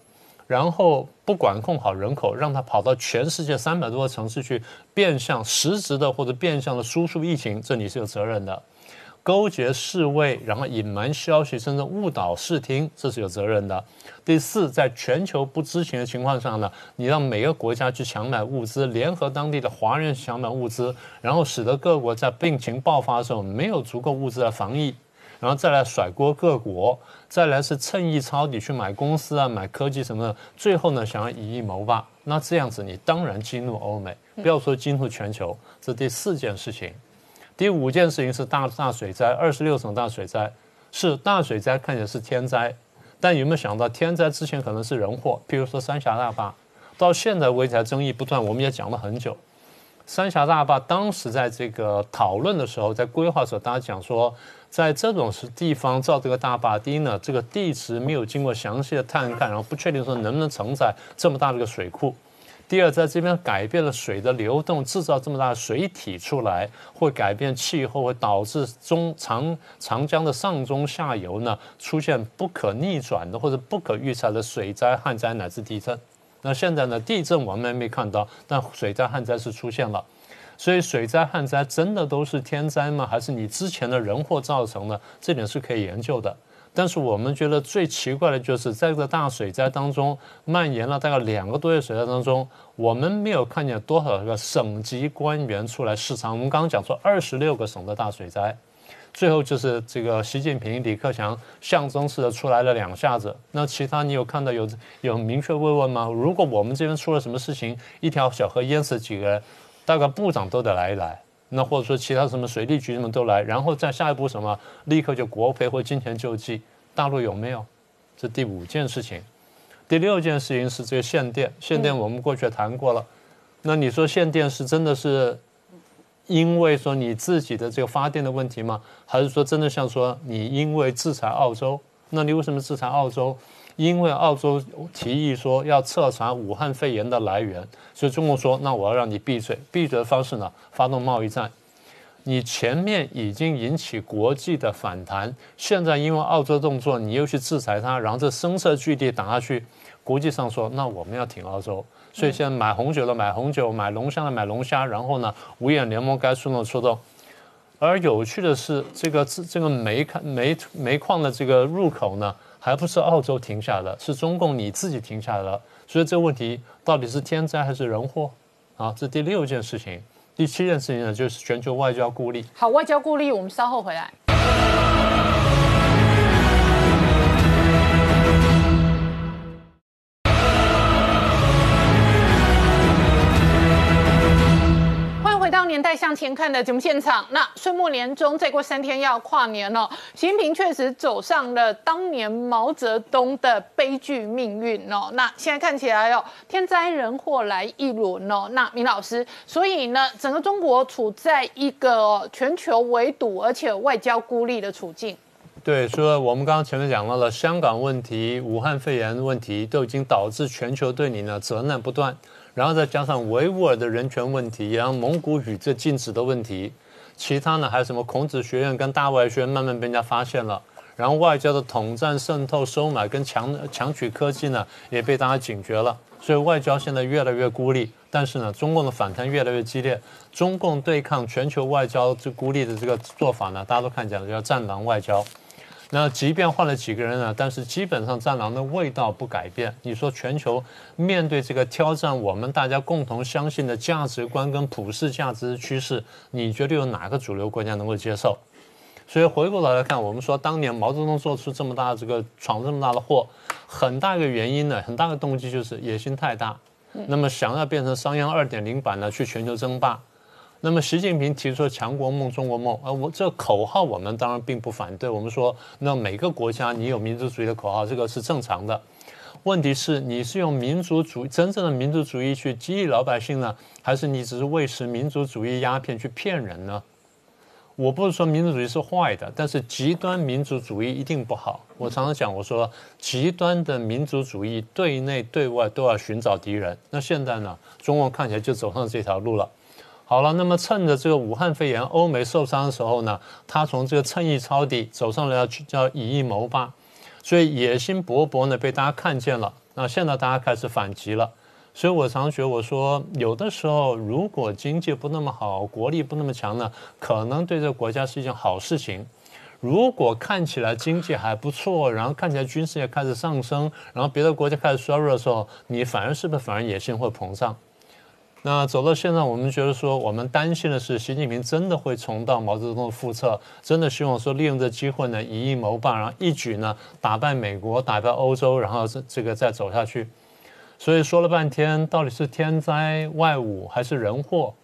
然后不管控好人口，让他跑到全世界三百多个城市去变相实质的或者变相的输出疫情，这你是有责任的。勾结侍卫，然后隐瞒消息，甚至误导视听，这是有责任的。第四，在全球不知情的情况下呢，你让每个国家去抢买物资，联合当地的华人抢买物资，然后使得各国在病情爆发的时候没有足够物资来防疫，然后再来甩锅各国，再来是趁意抄底去买公司啊、买科技什么的，最后呢想要以一谋霸，那这样子你当然激怒欧美，不要说激怒全球。这第四件事情。第五件事情是大大水灾，二十六省大水灾，是大水灾，看起来是天灾，但有没有想到天灾之前可能是人祸？譬如说三峡大坝，到现在为止争议不断，我们也讲了很久。三峡大坝当时在这个讨论的时候，在规划的时候，大家讲说，在这种是地方造这个大坝，第一呢，这个地质没有经过详细的探看，然后不确定说能不能承载这么大的一个水库。第二，在这边改变了水的流动，制造这么大的水体出来，会改变气候，会导致中长长江的上中下游呢出现不可逆转的或者不可预测的水灾、旱灾乃至地震。那现在呢，地震我们没看到，但水灾、旱灾是出现了。所以水灾、旱灾真的都是天灾吗？还是你之前的人祸造成的？这点是可以研究的。但是我们觉得最奇怪的就是在这个大水灾当中蔓延了大概两个多月水灾当中，我们没有看见多少个省级官员出来视察。我们刚刚讲说二十六个省的大水灾，最后就是这个习近平、李克强象征式的出来了两下子。那其他你有看到有有明确慰问吗？如果我们这边出了什么事情，一条小河淹死几个人，大概部长都得来一来。那或者说其他什么水利局什么都来，然后再下一步什么，立刻就国赔或金钱救济。大陆有没有？这第五件事情。第六件事情是这个限电，限电我们过去谈过了。那你说限电是真的是因为说你自己的这个发电的问题吗？还是说真的像说你因为制裁澳洲？那你为什么制裁澳洲？因为澳洲提议说要彻查武汉肺炎的来源，所以中国说那我要让你闭嘴，闭嘴的方式呢，发动贸易战。你前面已经引起国际的反弹，现在因为澳洲动作，你又去制裁它，然后这声色俱厉打下去，国际上说那我们要挺澳洲，所以现在买红酒的买红酒，买龙虾的买龙虾，然后呢五眼联盟该出动出动。而有趣的是，这个这这个煤矿煤煤矿的这个入口呢？还不是澳洲停下的，是中共你自己停下了。所以这个问题到底是天灾还是人祸？啊，这第六件事情，第七件事情呢，就是全球外交孤立。好，外交孤立，我们稍后回来。年代向前看的节目现场，那岁末年终，再过三天要跨年了。习近平确实走上了当年毛泽东的悲剧命运哦。那现在看起来哦，天灾人祸来一轮哦。那明老师，所以呢，整个中国处在一个全球围堵而且外交孤立的处境。对，说我们刚刚前面讲到了香港问题、武汉肺炎问题，都已经导致全球对你呢责难不断。然后再加上维吾尔的人权问题，然后蒙古语这禁止的问题，其他呢还有什么孔子学院跟大外学院慢慢被人家发现了，然后外交的统战、渗透、收买跟强强取科技呢也被大家警觉了，所以外交现在越来越孤立。但是呢，中共的反弹越来越激烈，中共对抗全球外交这孤立的这个做法呢，大家都看见了，叫战狼外交。那即便换了几个人呢？但是基本上战狼的味道不改变。你说全球面对这个挑战，我们大家共同相信的价值观跟普世价值趋势，你觉得有哪个主流国家能够接受？所以回过头来看，我们说当年毛泽东做出这么大的这个闯这么大的祸，很大一个原因呢，很大的动机就是野心太大。那么想要变成商鞅二点零版呢，去全球争霸。那么习近平提出强国梦、中国梦，呃，我这口号我们当然并不反对。我们说，那每个国家你有民族主义的口号，这个是正常的。问题是，你是用民族主义真正的民族主义去激励老百姓呢，还是你只是喂食民族主义鸦片去骗人呢？我不是说民族主义是坏的，但是极端民族主义一定不好。我常常讲，我说极端的民族主义对内对外都要寻找敌人。那现在呢，中共看起来就走上这条路了。好了，那么趁着这个武汉肺炎，欧美受伤的时候呢，他从这个趁意抄底走上了要去叫以夷谋霸，所以野心勃勃呢被大家看见了。那现在大家开始反击了，所以我常觉我说，有的时候如果经济不那么好，国力不那么强呢，可能对这个国家是一件好事情。如果看起来经济还不错，然后看起来军事也开始上升，然后别的国家开始衰弱的时候，你反而是不是反而野心会膨胀？那走到现在，我们觉得说，我们担心的是，习近平真的会重蹈毛泽东的覆辙，真的希望说利用这机会呢，以夷谋霸，然后一举呢打败美国，打败欧洲，然后这这个再走下去。所以说了半天，到底是天灾外侮，还是人祸，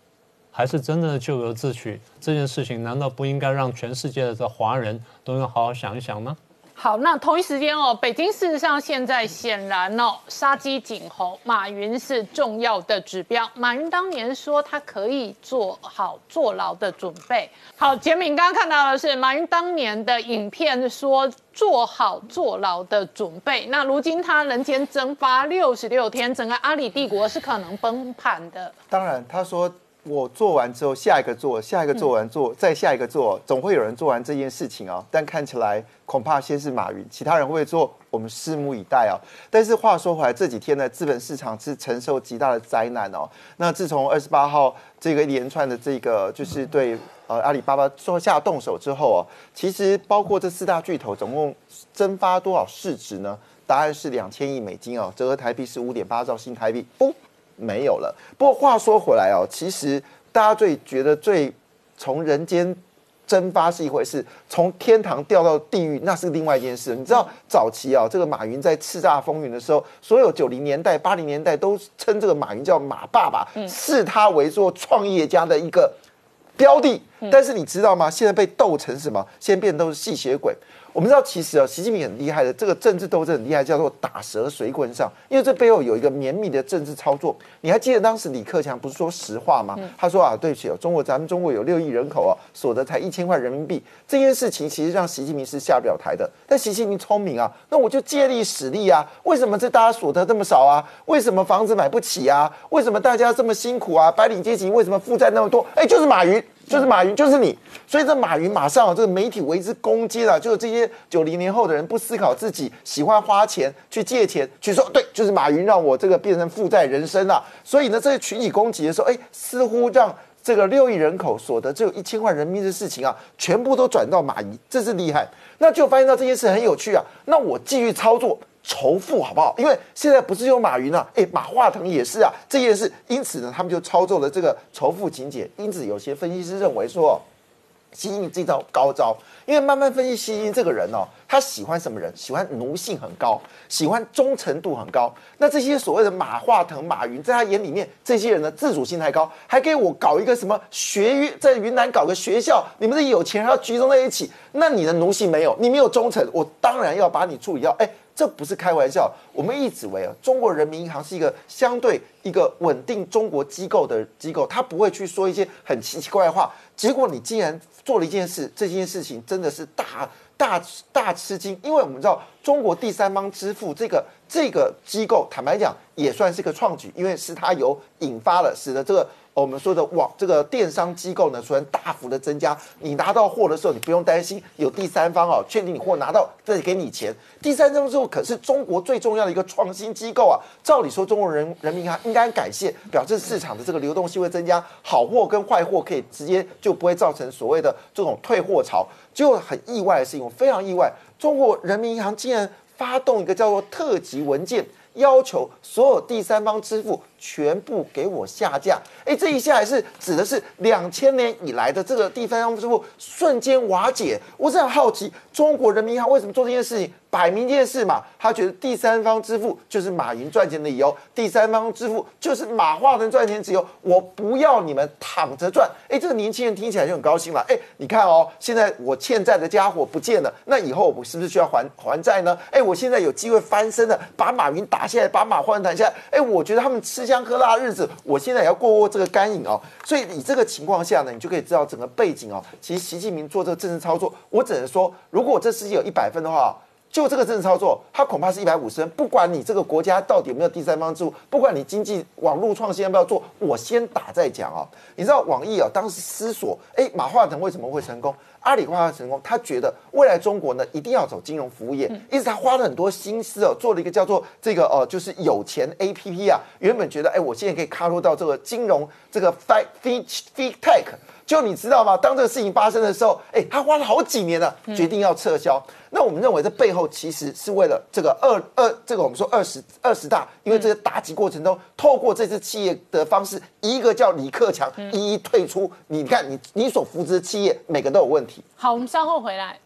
还是真正的咎由自取？这件事情难道不应该让全世界的这华人都要好好想一想吗？好，那同一时间哦，北京事实上现在显然哦，杀鸡儆猴，马云是重要的指标。马云当年说他可以做好坐牢的准备。好，杰明刚刚看到的是马云当年的影片，说做好坐牢的准备。那如今他人间蒸发六十六天，整个阿里帝国是可能崩盘的。当然，他说我做完之后，下一个做，下一个做完做，再下一个做，总会有人做完这件事情啊。但看起来恐怕先是马云，其他人会不会做，我们拭目以待啊。但是话说回来，这几天呢，资本市场是承受极大的灾难哦。那自从二十八号这个一连串的这个就是对呃阿里巴巴做下动手之后哦，其实包括这四大巨头总共蒸发多少市值呢？答案是两千亿美金哦，折合台币是五点八兆新台币。不。没有了。不过话说回来哦，其实大家最觉得最从人间蒸发是一回事，从天堂掉到地狱那是另外一件事。你知道早期啊，这个马云在叱咤风云的时候，所有九零年代、八零年代都称这个马云叫马爸爸，视他为做创业家的一个标的。但是你知道吗？现在被斗成什么？现在变都是吸血鬼。我们知道，其实啊，习近平很厉害的，这个政治斗争很厉害，叫做打蛇随棍上。因为这背后有一个绵密的政治操作。你还记得当时李克强不是说实话吗？他说啊，对不起哦，中国咱们中国有六亿人口啊，所得才一千块人民币。这件事情其实让习近平是下不了台的。但习近平聪明啊，那我就借力使力啊。为什么这大家所得这么少啊？为什么房子买不起啊？为什么大家这么辛苦啊？白领阶级为什么负债那么多？哎，就是马云。就是马云，就是你，所以这马云马上啊这个媒体为之攻击了，就是这些九零年后的人不思考自己，喜欢花钱去借钱，去说对，就是马云让我这个变成负债人生了。所以呢，这些群体攻击的时候，哎，似乎让这个六亿人口所得只有一千万人民币的事情啊，全部都转到马云，这是厉害。那就发现到这件事很有趣啊，那我继续操作。仇富好不好？因为现在不是有马云啊，哎，马化腾也是啊，这件事，因此呢，他们就操作了这个仇富情节。因此，有些分析师认为说，习近平这招高招，因为慢慢分析习近平这个人哦，他喜欢什么人？喜欢奴性很高，喜欢忠诚度很高。那这些所谓的马化腾、马云，在他眼里面，这些人的自主性太高，还给我搞一个什么学在云南搞个学校，你们这有钱人要集中在一起，那你的奴性没有，你没有忠诚，我当然要把你处理掉。哎。这不是开玩笑，我们一直以为啊，中国人民银行是一个相对一个稳定中国机构的机构，他不会去说一些很奇奇怪怪话。结果你竟然做了一件事，这件事情真的是大大大吃惊，因为我们知道中国第三方支付这个这个机构，坦白讲也算是个创举，因为是它有引发了，使得这个。我们说的网这个电商机构呢，虽然大幅的增加，你拿到货的时候，你不用担心有第三方哦，确定你货拿到再给你钱。第三方之后可是中国最重要的一个创新机构啊，照理说中国人人民银行应该感谢，表示市场的这个流动性会增加，好货跟坏货可以直接就不会造成所谓的这种退货潮。就很意外的事情，我非常意外，中国人民银行竟然发动一个叫做特级文件，要求所有第三方支付。全部给我下架！哎，这一下还是指的是两千年以来的这个第三方支付瞬间瓦解。我是很好奇，中国人民银行为什么做这件事情？摆明件事嘛，他觉得第三方支付就是马云赚钱的理由，第三方支付就是马化腾赚钱理由。我不要你们躺着赚！哎，这个年轻人听起来就很高兴了。哎，你看哦，现在我欠债的家伙不见了，那以后我是不是需要还还债呢？哎，我现在有机会翻身了，把马云打下来，把马化腾打下来。哎，我觉得他们吃下。香喝辣的日子，我现在也要过过这个干瘾哦。所以以这个情况下呢，你就可以知道整个背景哦。其实习近平做这个政治操作，我只能说，如果这世界有一百分的话，就这个政治操作，它恐怕是一百五十分。不管你这个国家到底有没有第三方支付，不管你经济网络创新要不要做，我先打再讲哦。你知道网易啊，当时思索，哎，马化腾为什么会成功？阿里巴巴成功，他觉得未来中国呢一定要走金融服务业，因此他花了很多心思哦，做了一个叫做这个哦，就是有钱 A P P 啊。原本觉得哎，我现在可以卡入到这个金融这个 Fi Fi Fi Tech。就你知道吗？当这个事情发生的时候，哎，他花了好几年了，决定要撤销。那我们认为这背后其实是为了这个二二这个我们说二十二十大，因为这个打击过程中，透过这次企业的方式，一个叫李克强一一退出。你看，你你所扶持的企业每个都有问题。好，我们稍后回来。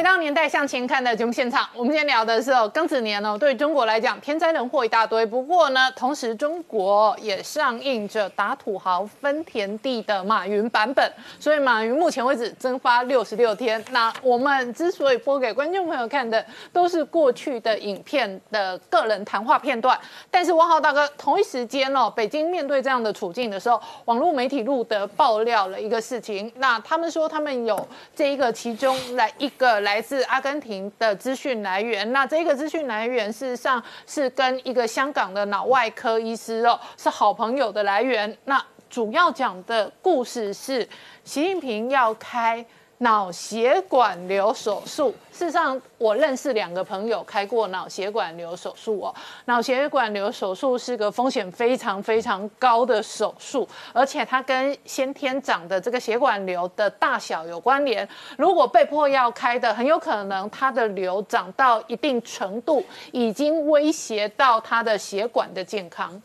回到年代向前看的节目现场，我们今天聊的是哦，庚子年哦，对中国来讲天灾人祸一大堆。不过呢，同时中国也上映着打土豪分田地的马云版本，所以马云目前为止蒸发六十六天。那我们之所以播给观众朋友看的，都是过去的影片的个人谈话片段。但是王浩大哥同一时间哦，北京面对这样的处境的时候，网络媒体路德爆料了一个事情，那他们说他们有这一个其中来一个来来自阿根廷的资讯来源，那这个资讯来源事实上是跟一个香港的脑外科医师哦是好朋友的来源。那主要讲的故事是习近平要开脑血管瘤手术。事实上，我认识两个朋友开过脑血管瘤手术哦。脑血管瘤手术是个风险非常非常高的手术，而且它跟先天长的这个血管瘤的大小有关联。如果被迫要开的，很有可能它的瘤长到一定程度，已经威胁到他的血管的健康。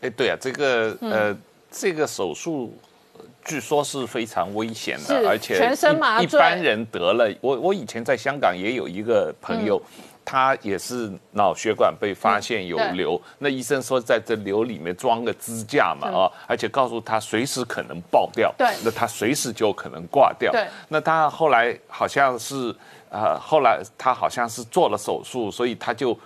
哎，对啊，这个呃，这个手术。据说是非常危险的，而且全身麻醉。一般人得了，我我以前在香港也有一个朋友，他也是脑血管被发现有瘤，那医生说在这瘤里面装个支架嘛，啊，而且告诉他随时可能爆掉，对，那他随时就可能挂掉。对，那他后来好像是，呃，后来他好像是做了手术，所以他就。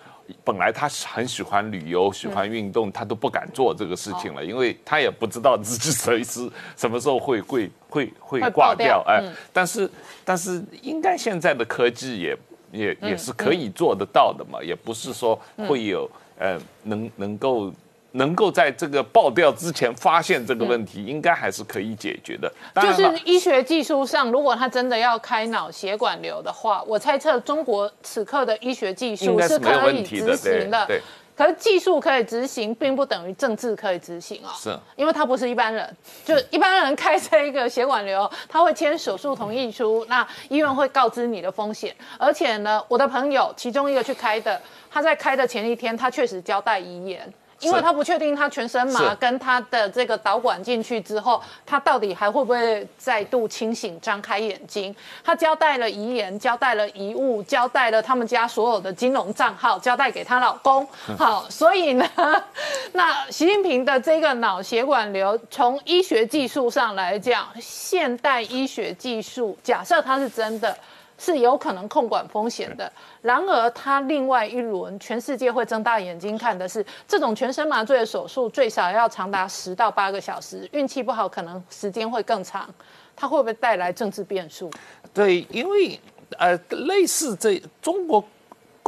本来他很喜欢旅游，喜欢运动，他都不敢做这个事情了，因为他也不知道自己随时什么时候会会会会挂掉。哎，但是但是应该现在的科技也也也是可以做得到的嘛，也不是说会有呃能能够。能够在这个爆掉之前发现这个问题，应该还是可以解决的。就是医学技术上，如果他真的要开脑血管瘤的话，我猜测中国此刻的医学技术是可以执行的。对，可是技术可以执行，并不等于政治可以执行哦。是，因为他不是一般人，就一般人开这一个血管瘤，他会签手术同意书，那医院会告知你的风险。而且呢，我的朋友其中一个去开的，他在开的前一天，他确实交代遗言。因为他不确定他全身麻跟他的这个导管进去之后，他到底还会不会再度清醒、张开眼睛？他交代了遗言，交代了遗物，交代了他们家所有的金融账号，交代给她老公。好，所以呢，那习近平的这个脑血管瘤，从医学技术上来讲，现代医学技术，假设它是真的。是有可能控管风险的。然而，他另外一轮，全世界会睁大眼睛看的是，这种全身麻醉的手术最少要长达十到八个小时，运气不好可能时间会更长。它会不会带来政治变数？对，因为呃，类似这中国。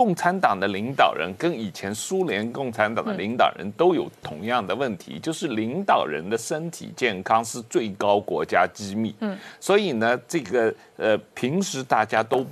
共产党的领导人跟以前苏联共产党的领导人都有同样的问题，就是领导人的身体健康是最高国家机密。嗯，所以呢，这个呃，平时大家都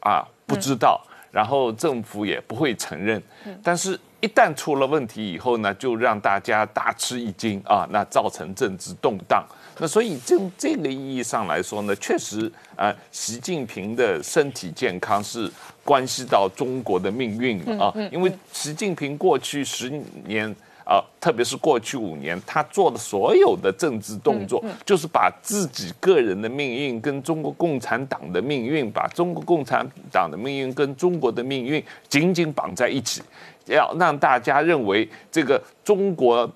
啊不知道，然后政府也不会承认，但是一旦出了问题以后呢，就让大家大吃一惊啊，那造成政治动荡。那所以从这个意义上来说呢，确实啊，习近平的身体健康是关系到中国的命运啊。因为习近平过去十年啊，特别是过去五年，他做的所有的政治动作，就是把自己个人的命运跟中国共产党的命运，把中国共产党的命运跟中国的命运紧紧绑在一起，要让大家认为这个中国。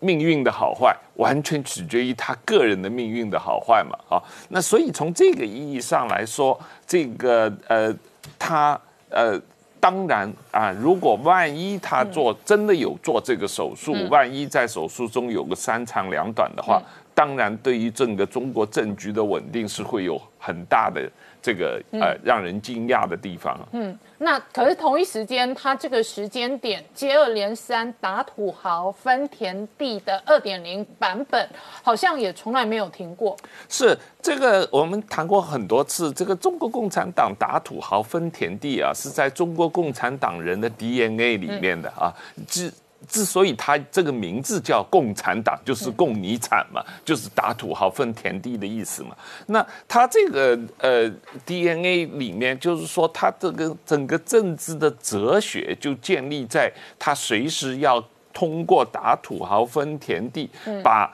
命运的好坏完全取决于他个人的命运的好坏嘛？啊，那所以从这个意义上来说，这个呃，他呃，当然啊，如果万一他做真的有做这个手术，万一在手术中有个三长两短的话，当然对于整个中国政局的稳定是会有很大的。这个呃，让人惊讶的地方。嗯，那可是同一时间，他这个时间点接二连三打土豪分田地的二点零版本，好像也从来没有停过。是这个，我们谈过很多次，这个中国共产党打土豪分田地啊，是在中国共产党人的 DNA 里面的啊，之。之所以他这个名字叫共产党，就是共你产嘛，就是打土豪分田地的意思嘛。那他这个呃 DNA 里面，就是说他这个整个政治的哲学就建立在他随时要通过打土豪分田地，把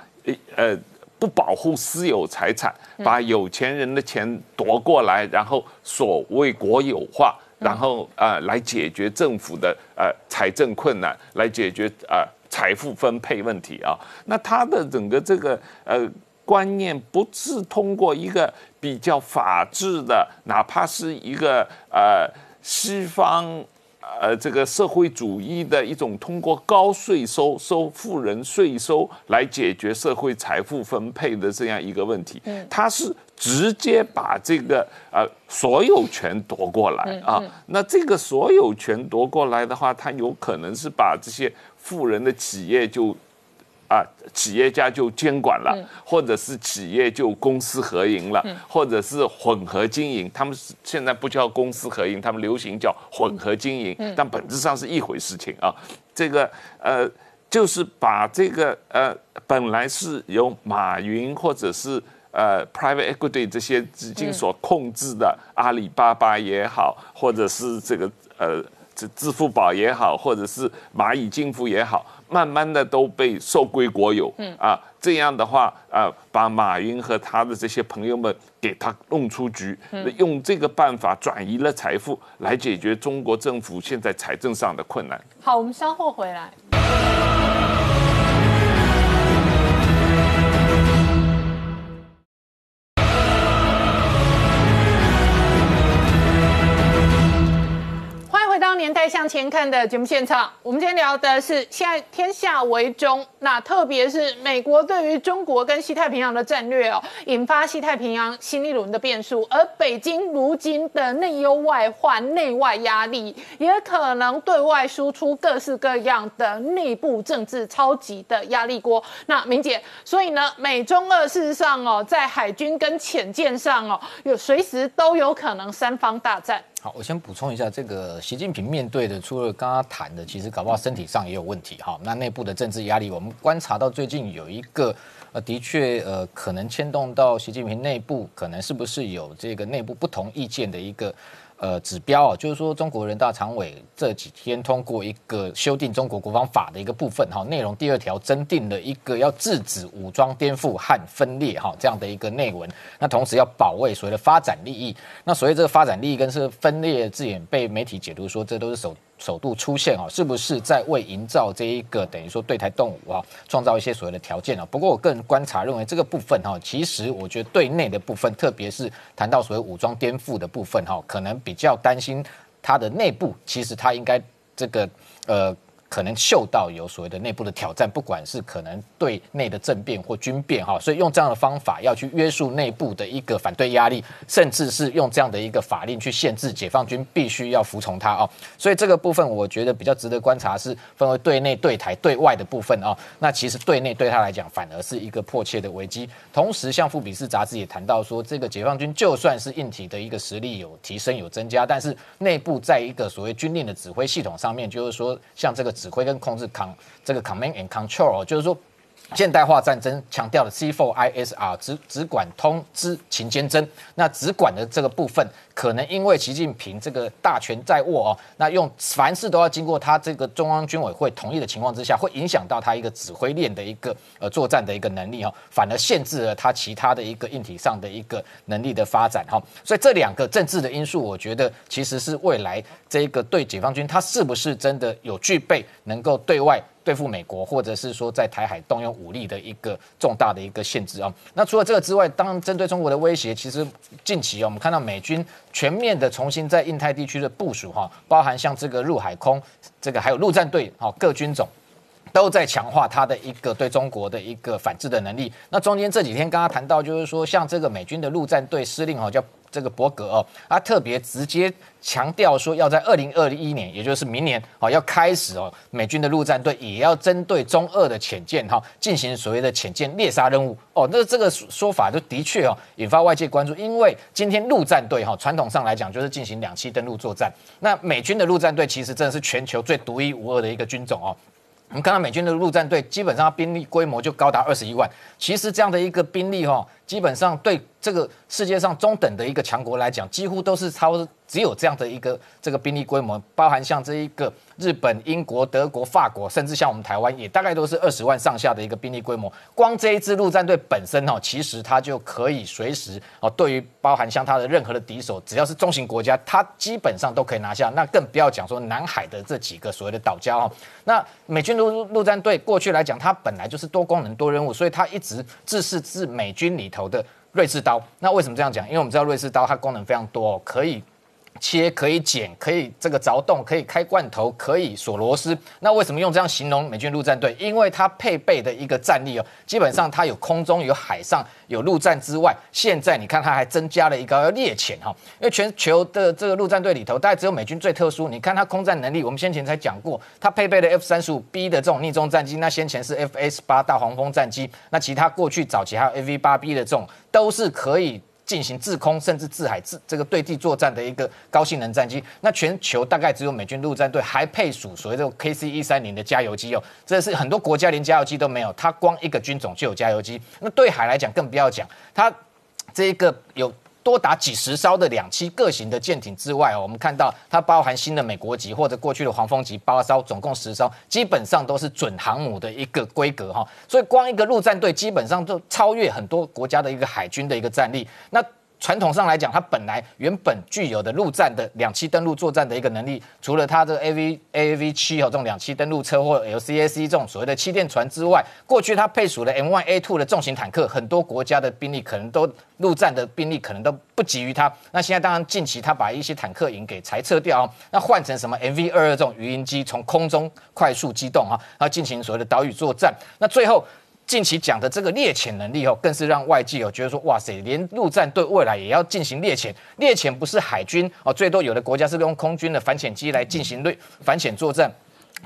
呃。不保护私有财产，把有钱人的钱夺过来，然后所谓国有化，然后呃来解决政府的呃财政困难，来解决呃财富分配问题啊。那他的整个这个呃观念不是通过一个比较法治的，哪怕是一个呃西方。呃，这个社会主义的一种通过高税收收富人税收来解决社会财富分配的这样一个问题，它是直接把这个呃所有权夺过来啊。那这个所有权夺过来的话，他有可能是把这些富人的企业就。啊，企业家就监管了，或者是企业就公私合营了，或者是混合经营。他们现在不叫公私合营，他们流行叫混合经营，但本质上是一回事情啊。这个呃，就是把这个呃，本来是由马云或者是呃 private equity 这些资金所控制的阿里巴巴也好，或者是这个呃这支付宝也好，或者是蚂蚁金服也好。慢慢的都被收归国有，嗯啊，这样的话啊，把马云和他的这些朋友们给他弄出局，用这个办法转移了财富，来解决中国政府现在财政上的困难。好，我们稍后回来。年代向前看的节目现场，我们今天聊的是现在天下为中，那特别是美国对于中国跟西太平洋的战略哦，引发西太平洋新一轮的变数，而北京如今的内忧外患、内外压力，也可能对外输出各式各样的内部政治超级的压力锅。那明姐，所以呢，美中二事实上哦，在海军跟潜舰上哦，有随时都有可能三方大战。好，我先补充一下，这个习近平面对的，除了刚刚谈的，其实搞不好身体上也有问题哈。那内部的政治压力，我们观察到最近有一个，呃，的确，呃，可能牵动到习近平内部，可能是不是有这个内部不同意见的一个。呃，指标啊，就是说中国人大常委这几天通过一个修订中国国防法的一个部分哈，内容第二条增订了一个要制止武装颠覆和分裂哈这样的一个内文，那同时要保卫所谓的发展利益，那所谓这个发展利益跟是分裂字眼被媒体解读说这都是首。首度出现啊，是不是在为营造这一个等于说对台动武啊，创造一些所谓的条件啊？不过我个人观察认为，这个部分哈，其实我觉得对内的部分，特别是谈到所谓武装颠覆的部分哈，可能比较担心它的内部，其实它应该这个呃。可能嗅到有所谓的内部的挑战，不管是可能对内的政变或军变哈，所以用这样的方法要去约束内部的一个反对压力，甚至是用这样的一个法令去限制解放军必须要服从他哦。所以这个部分我觉得比较值得观察，是分为对内、对台、对外的部分哦。那其实对内对他来讲反而是一个迫切的危机。同时，像富比士杂志也谈到说，这个解放军就算是硬体的一个实力有提升有增加，但是内部在一个所谓军令的指挥系统上面，就是说像这个。指挥跟控制，con 这个 command and control，就是说现代化战争强调的 C4ISR，只只管通知勤监侦。那只管的这个部分，可能因为习近平这个大权在握哦，那用凡事都要经过他这个中央军委会同意的情况之下，会影响到他一个指挥链的一个呃作战的一个能力哈，反而限制了他其他的一个硬体上的一个能力的发展哈。所以这两个政治的因素，我觉得其实是未来。这个对解放军，他是不是真的有具备能够对外对付美国，或者是说在台海动用武力的一个重大的一个限制啊？那除了这个之外，当针对中国的威胁，其实近期啊，我们看到美军全面的重新在印太地区的部署哈，包含像这个陆海空，这个还有陆战队哈，各军种都在强化它的一个对中国的一个反制的能力。那中间这几天刚刚谈到，就是说像这个美军的陆战队司令哈叫。这个伯格哦，他特别直接强调说，要在二零二一年，也就是明年哦，要开始哦，美军的陆战队也要针对中俄的潜舰哈，进行所谓的潜舰猎杀任务哦。那这个说法就的确哦，引发外界关注，因为今天陆战队哈，传统上来讲就是进行两栖登陆作战。那美军的陆战队其实真的是全球最独一无二的一个军种哦。我们看到美军的陆战队基本上兵力规模就高达二十一万，其实这样的一个兵力哈，基本上对。这个世界上中等的一个强国来讲，几乎都是超只有这样的一个这个兵力规模，包含像这一个日本、英国、德国、法国，甚至像我们台湾，也大概都是二十万上下的一个兵力规模。光这一支陆战队本身哦，其实它就可以随时哦，对于包含像它的任何的敌手，只要是中型国家，它基本上都可以拿下。那更不要讲说南海的这几个所谓的岛礁哦。那美军陆陆战队过去来讲，它本来就是多功能多任务，所以它一直自视自美军里头的瑞士刀。那为什么这样讲？因为我们知道瑞士刀它功能非常多，可以。切可以剪，可以这个凿洞，可以开罐头，可以锁螺丝。那为什么用这样形容美军陆战队？因为它配备的一个战力哦，基本上它有空中、有海上、有陆战之外，现在你看它还增加了一个猎潜哈。因为全球的这个陆战队里头，大概只有美军最特殊。你看它空战能力，我们先前才讲过，它配备的 F 三十五 B 的这种逆中战机，那先前是 F S 八大黄蜂战机，那其他过去早期还有 A V 八 B 的这种，都是可以。进行制空甚至制海制这个对地作战的一个高性能战机，那全球大概只有美军陆战队还配属所谓的 KC 一三零的加油机哦，这是很多国家连加油机都没有，它光一个军种就有加油机，那对海来讲更不要讲，它这个有。多达几十艘的两栖各型的舰艇之外哦，我们看到它包含新的美国级或者过去的黄蜂级八艘，总共十艘，基本上都是准航母的一个规格哈。所以光一个陆战队基本上就超越很多国家的一个海军的一个战力。那传统上来讲，它本来原本具有的陆战的两栖登陆作战的一个能力，除了它的 A V A V 七和这种两栖登陆车或 L C A C 这种所谓的气垫船之外，过去它配属的 M one A two 的重型坦克，很多国家的兵力可能都陆战的兵力可能都不及于它。那现在当然近期它把一些坦克营给裁撤掉，那换成什么 M V 二二这种鱼鹰机，从空中快速机动哈，然后进行所谓的岛屿作战。那最后。近期讲的这个猎潜能力哦，更是让外界哦觉得说，哇塞，连陆战队未来也要进行猎潜。猎潜不是海军哦，最多有的国家是用空军的反潜机来进行对反潜作战。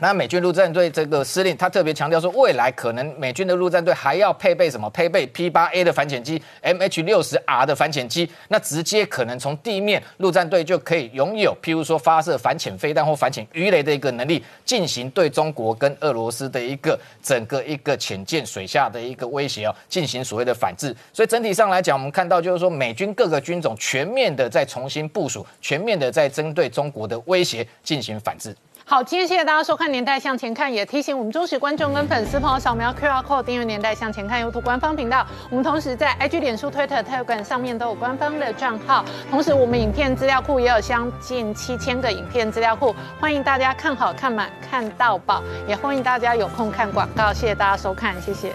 那美军陆战队这个司令他特别强调说，未来可能美军的陆战队还要配备什么？配备 P 八 A 的反潜机，MH 六十 R 的反潜机，那直接可能从地面陆战队就可以拥有，譬如说发射反潜飞弹或反潜鱼雷的一个能力，进行对中国跟俄罗斯的一个整个一个潜舰水下的一个威胁哦，进行所谓的反制。所以整体上来讲，我们看到就是说，美军各个军种全面的在重新部署，全面的在针对中国的威胁进行反制。好，今天谢谢大家收看《年代向前看》，也提醒我们忠实观众跟粉丝朋友扫描 QR Code 订阅《年代向前看》YouTube 官方频道。我们同时在 IG、脸书、Twitter、Telegram 上面都有官方的账号，同时我们影片资料库也有将近七千个影片资料库，欢迎大家看好看满看到宝，也欢迎大家有空看广告。谢谢大家收看，谢谢。